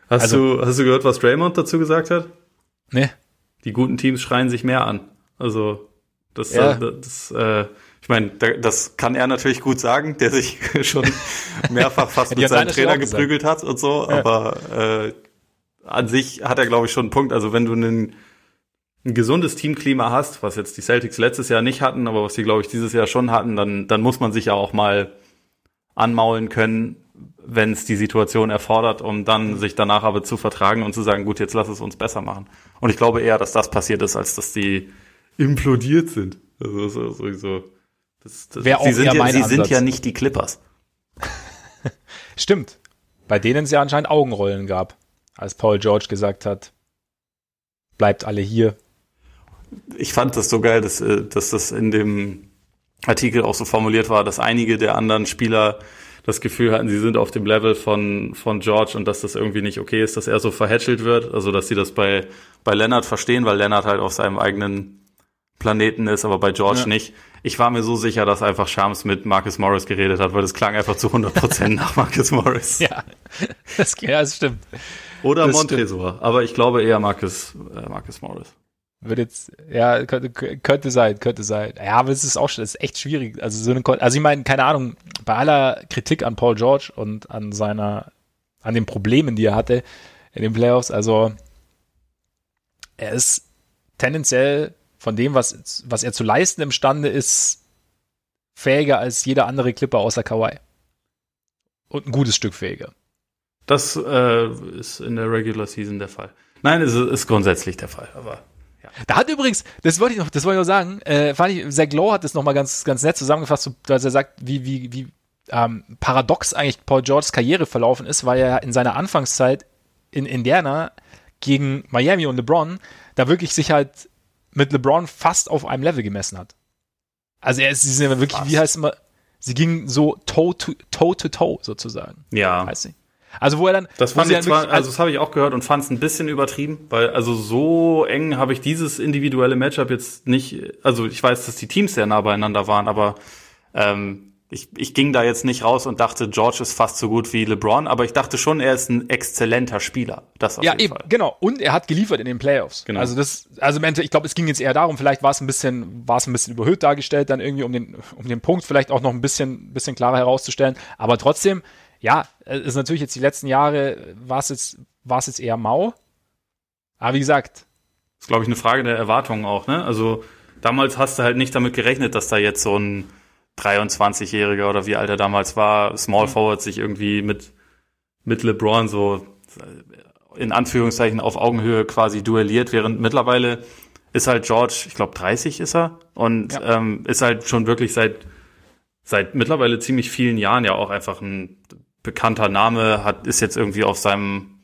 Hast, also, du, hast du gehört, was Draymond dazu gesagt hat? Nee. Die guten Teams schreien sich mehr an. Also, das, ja. das, das äh, ich meine, das kann er natürlich gut sagen, der sich schon mehrfach fast mit seinem Trainer geprügelt hat und so, ja. aber äh, an sich hat er, glaube ich, schon einen Punkt. Also wenn du einen ein gesundes Teamklima hast, was jetzt die Celtics letztes Jahr nicht hatten, aber was sie, glaube ich, dieses Jahr schon hatten, dann, dann muss man sich ja auch mal anmaulen können, wenn es die Situation erfordert, um dann sich danach aber zu vertragen und zu sagen, gut, jetzt lass es uns besser machen. Und ich glaube eher, dass das passiert ist, als dass die implodiert sind. Also sowieso. Das, das, Wer auch sie sind, ja, sie sind ja nicht die Clippers. Stimmt. Bei denen es ja anscheinend Augenrollen gab, als Paul George gesagt hat, bleibt alle hier. Ich fand das so geil, dass, äh, dass das in dem Artikel auch so formuliert war, dass einige der anderen Spieler das Gefühl hatten, sie sind auf dem Level von, von George und dass das irgendwie nicht okay ist, dass er so verhätschelt wird. Also, dass sie das bei, bei Leonard verstehen, weil Leonard halt auf seinem eigenen Planeten ist, aber bei George ja. nicht. Ich war mir so sicher, dass einfach Shams mit Marcus Morris geredet hat, weil das klang einfach zu 100% nach Marcus Morris. Ja, das, ja, das stimmt. Oder das Montresor, stimmt. aber ich glaube eher Marcus, äh, Marcus Morris. Wird jetzt, ja, könnte, könnte sein, könnte sein. Ja, aber es ist auch es ist echt schwierig. Also so eine, also ich meine, keine Ahnung, bei aller Kritik an Paul George und an seiner, an den Problemen, die er hatte in den Playoffs, also er ist tendenziell von dem, was, was er zu leisten imstande ist, fähiger als jeder andere Clipper außer Kawhi. Und ein gutes Stück fähiger. Das äh, ist in der Regular Season der Fall. Nein, es ist, grundsätzlich der Fall, aber. Da hat übrigens, das wollte ich noch, das wollte ich noch sagen, äh, fand ich, Zach Lowe hat das nochmal ganz, ganz nett zusammengefasst, als er sagt, wie, wie, wie ähm, paradox eigentlich Paul Georges Karriere verlaufen ist, weil er in seiner Anfangszeit in Indiana gegen Miami und LeBron da wirklich sich halt mit LeBron fast auf einem Level gemessen hat. Also er ist, sie sind ja wirklich, fast. wie heißt es immer, sie gingen so toe to toe, to toe sozusagen. Ja. Heißt nicht. Also wo er dann. Das fand ich zwar, wirklich, also das habe ich auch gehört und fand es ein bisschen übertrieben, weil also so eng habe ich dieses individuelle Matchup jetzt nicht. Also ich weiß, dass die Teams sehr nah beieinander waren, aber ähm, ich, ich ging da jetzt nicht raus und dachte, George ist fast so gut wie LeBron, aber ich dachte schon, er ist ein exzellenter Spieler. Das auf ja, jeden eben, Fall. genau. Und er hat geliefert in den Playoffs. Genau. Also das, also ich glaube, es ging jetzt eher darum, vielleicht war es ein bisschen, war es ein bisschen überhöht dargestellt, dann irgendwie um den, um den Punkt vielleicht auch noch ein bisschen, bisschen klarer herauszustellen. Aber trotzdem, ja, ist natürlich jetzt die letzten Jahre, war es jetzt, war es jetzt eher mau. Aber wie gesagt. Das ist, glaube ich, eine Frage der Erwartungen auch, ne? Also, damals hast du halt nicht damit gerechnet, dass da jetzt so ein, 23-Jähriger oder wie alt er damals war, Small mhm. Forward sich irgendwie mit, mit LeBron so äh, in Anführungszeichen auf Augenhöhe quasi duelliert, während mittlerweile ist halt George, ich glaube 30 ist er und ja. ähm, ist halt schon wirklich seit seit mittlerweile ziemlich vielen Jahren ja auch einfach ein bekannter Name, hat ist jetzt irgendwie auf seinem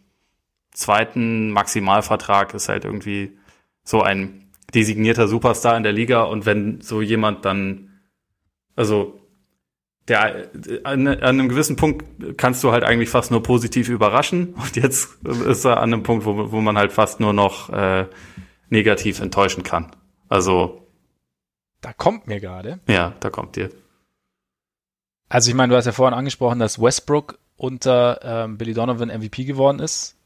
zweiten Maximalvertrag, ist halt irgendwie so ein designierter Superstar in der Liga und wenn so jemand dann also der an, an, einem gewissen Punkt kannst du halt eigentlich fast nur positiv überraschen und jetzt ist er an einem Punkt, wo, wo man halt fast nur noch äh, negativ enttäuschen kann. Also da kommt mir gerade. Ja, da kommt dir. Also ich meine, du hast ja vorhin angesprochen, dass Westbrook unter ähm, Billy Donovan MVP geworden ist.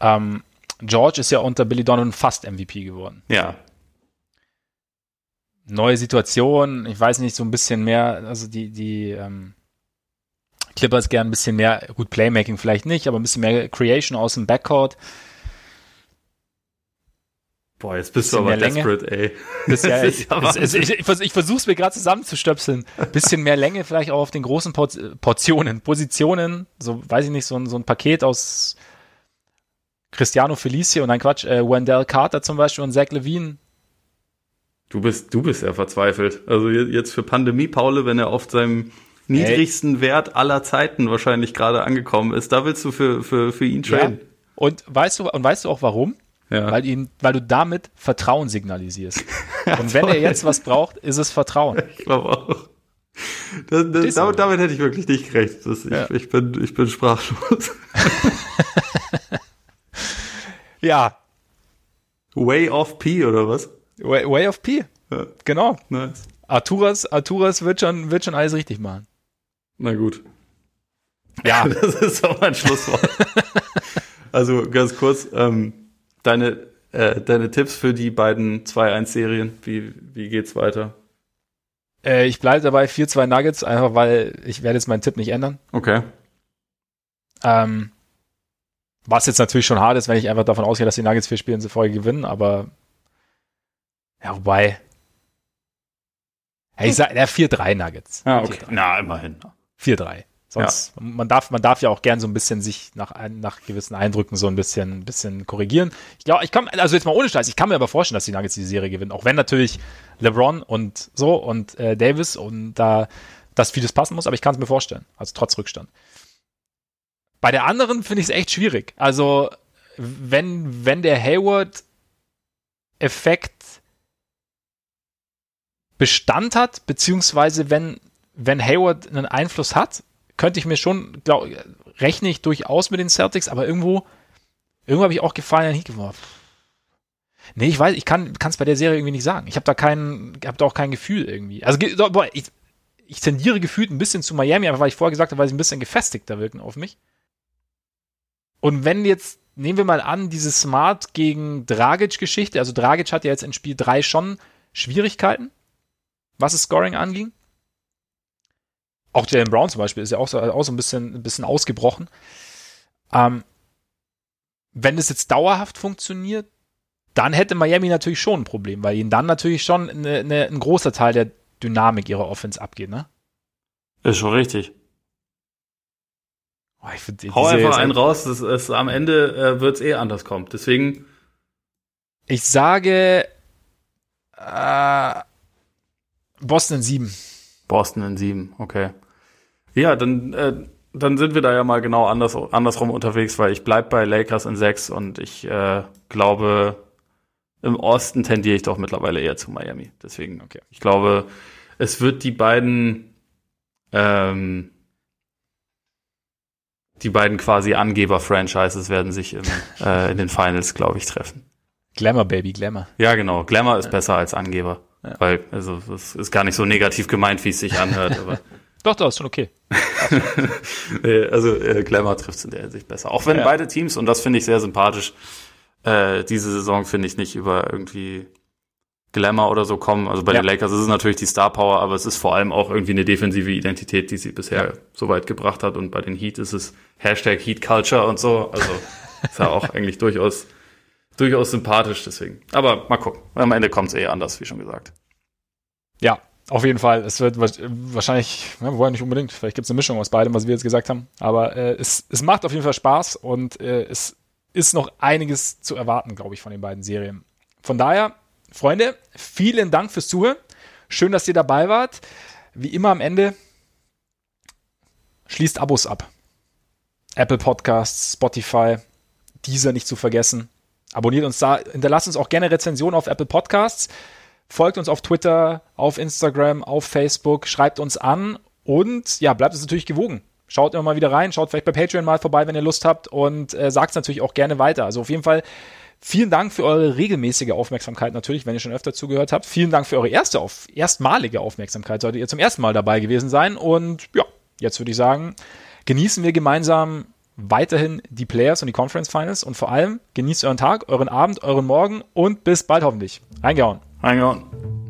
Ähm, George ist ja unter Billy Donovan fast MVP geworden. Ja, neue Situation, ich weiß nicht, so ein bisschen mehr, also die, die ähm, Clippers gern ein bisschen mehr, gut, Playmaking vielleicht nicht, aber ein bisschen mehr Creation aus dem Backcourt. Boah, jetzt bist du aber desperate, ey. Ist ja, ich, ich, ich, ich, versuch's mir gerade zusammenzustöpseln. Bisschen mehr Länge vielleicht auch auf den großen Portionen, Positionen, so weiß ich nicht, so ein, so ein Paket aus Cristiano Felicio und ein Quatsch, äh, Wendell Carter zum Beispiel und Zach Levine Du bist, du bist ja verzweifelt. Also jetzt für Pandemie, Paule, wenn er auf seinem niedrigsten hey. Wert aller Zeiten wahrscheinlich gerade angekommen ist, da willst du für, für, für ihn traden. Ja. Und weißt du, und weißt du auch warum? Ja. Weil, ihn, weil du damit Vertrauen signalisierst. und wenn er jetzt was braucht, ist es Vertrauen. Ich glaube auch. Das, das, damit, damit, hätte ich wirklich nicht gerechnet. Das, ja. ich, ich, bin, ich bin sprachlos. ja. Way off P oder was? Way, Way of P. Ja. Genau. Nice. Arturas, Arturas wird schon, wird schon alles richtig machen. Na gut. Ja. das ist auch mein Schlusswort. also ganz kurz, ähm, deine, äh, deine Tipps für die beiden 2-1-Serien, wie, wie geht's weiter? Äh, ich bleibe dabei 4-2 Nuggets, einfach weil ich werde jetzt meinen Tipp nicht ändern. Okay. Ähm, was jetzt natürlich schon hart ist, wenn ich einfach davon ausgehe, dass die Nuggets vier Spiele in Folge gewinnen, aber ja, wobei. Ja, ich sag, der 4-3 Nuggets. Ah, okay. 4-3. Na, immerhin. 4-3. Sonst, ja. man darf, man darf ja auch gern so ein bisschen sich nach, nach gewissen Eindrücken so ein bisschen, bisschen korrigieren. Ich glaube, ich kann, also jetzt mal ohne Scheiß, ich kann mir aber vorstellen, dass die Nuggets die Serie gewinnen. Auch wenn natürlich LeBron und so und äh, Davis und da, dass vieles passen muss, aber ich kann es mir vorstellen. Also trotz Rückstand. Bei der anderen finde ich es echt schwierig. Also, wenn, wenn der Hayward-Effekt Bestand hat, beziehungsweise wenn, wenn Hayward einen Einfluss hat, könnte ich mir schon, glaub, rechne ich durchaus mit den Celtics, aber irgendwo, irgendwo habe ich auch gefallen an Heat geworfen. Nee, ich weiß, ich kann es bei der Serie irgendwie nicht sagen. Ich habe da kein, habe da auch kein Gefühl irgendwie. Also boah, ich, ich tendiere gefühlt ein bisschen zu Miami, einfach weil ich vorher gesagt habe, weil sie ein bisschen gefestigter wirken auf mich. Und wenn jetzt, nehmen wir mal an, diese Smart gegen Dragic-Geschichte, also Dragic hat ja jetzt in Spiel 3 schon Schwierigkeiten, was das Scoring anging. Auch Jalen Brown zum Beispiel ist ja auch so, auch so ein, bisschen, ein bisschen ausgebrochen. Ähm, wenn es jetzt dauerhaft funktioniert, dann hätte Miami natürlich schon ein Problem, weil ihnen dann natürlich schon eine, eine, ein großer Teil der Dynamik ihrer Offense abgeht, ne? Ist schon richtig. Oh, find, Hau einfach einen raus, das ist, am Ende äh, wird es eh anders kommen. Deswegen. Ich sage äh, Boston in sieben. Boston in sieben, okay. Ja, dann, äh, dann sind wir da ja mal genau anders, andersrum unterwegs, weil ich bleib bei Lakers in sechs und ich äh, glaube, im Osten tendiere ich doch mittlerweile eher zu Miami. Deswegen, okay. ich glaube, es wird die beiden, ähm, die beiden quasi Angeber-Franchises werden sich im, äh, in den Finals, glaube ich, treffen. Glamour, Baby, Glamour. Ja, genau. Glamour ist ja. besser als Angeber. Ja. Weil, also, das ist gar nicht so negativ gemeint, wie es sich anhört, aber. doch, doch, ist schon okay. also, äh, Glamour trifft es in der Hinsicht besser. Auch wenn ja. beide Teams, und das finde ich sehr sympathisch, äh, diese Saison finde ich nicht über irgendwie Glamour oder so kommen. Also bei ja. den Lakers ist es natürlich die Star Power, aber es ist vor allem auch irgendwie eine defensive Identität, die sie bisher ja. so weit gebracht hat. Und bei den Heat ist es Hashtag Heat Culture und so. Also ist ja auch eigentlich durchaus durchaus sympathisch, deswegen. Aber mal gucken. Am Ende kommt es eh anders, wie schon gesagt. Ja, auf jeden Fall. Es wird wahrscheinlich, ja, wollen nicht unbedingt, vielleicht gibt es eine Mischung aus beidem, was wir jetzt gesagt haben. Aber äh, es, es macht auf jeden Fall Spaß und äh, es ist noch einiges zu erwarten, glaube ich, von den beiden Serien. Von daher, Freunde, vielen Dank fürs Zuhören. Schön, dass ihr dabei wart. Wie immer am Ende, schließt Abos ab. Apple Podcasts, Spotify, dieser nicht zu vergessen. Abonniert uns da, hinterlasst uns auch gerne Rezensionen auf Apple Podcasts. Folgt uns auf Twitter, auf Instagram, auf Facebook, schreibt uns an und ja, bleibt uns natürlich gewogen. Schaut immer mal wieder rein, schaut vielleicht bei Patreon mal vorbei, wenn ihr Lust habt und äh, sagt es natürlich auch gerne weiter. Also auf jeden Fall vielen Dank für eure regelmäßige Aufmerksamkeit natürlich, wenn ihr schon öfter zugehört habt. Vielen Dank für eure erste, auf, erstmalige Aufmerksamkeit. Solltet ihr zum ersten Mal dabei gewesen sein und ja, jetzt würde ich sagen, genießen wir gemeinsam weiterhin die Players und die Conference Finals und vor allem genießt euren Tag, euren Abend, euren Morgen und bis bald hoffentlich. Reingehauen. Reingehauen.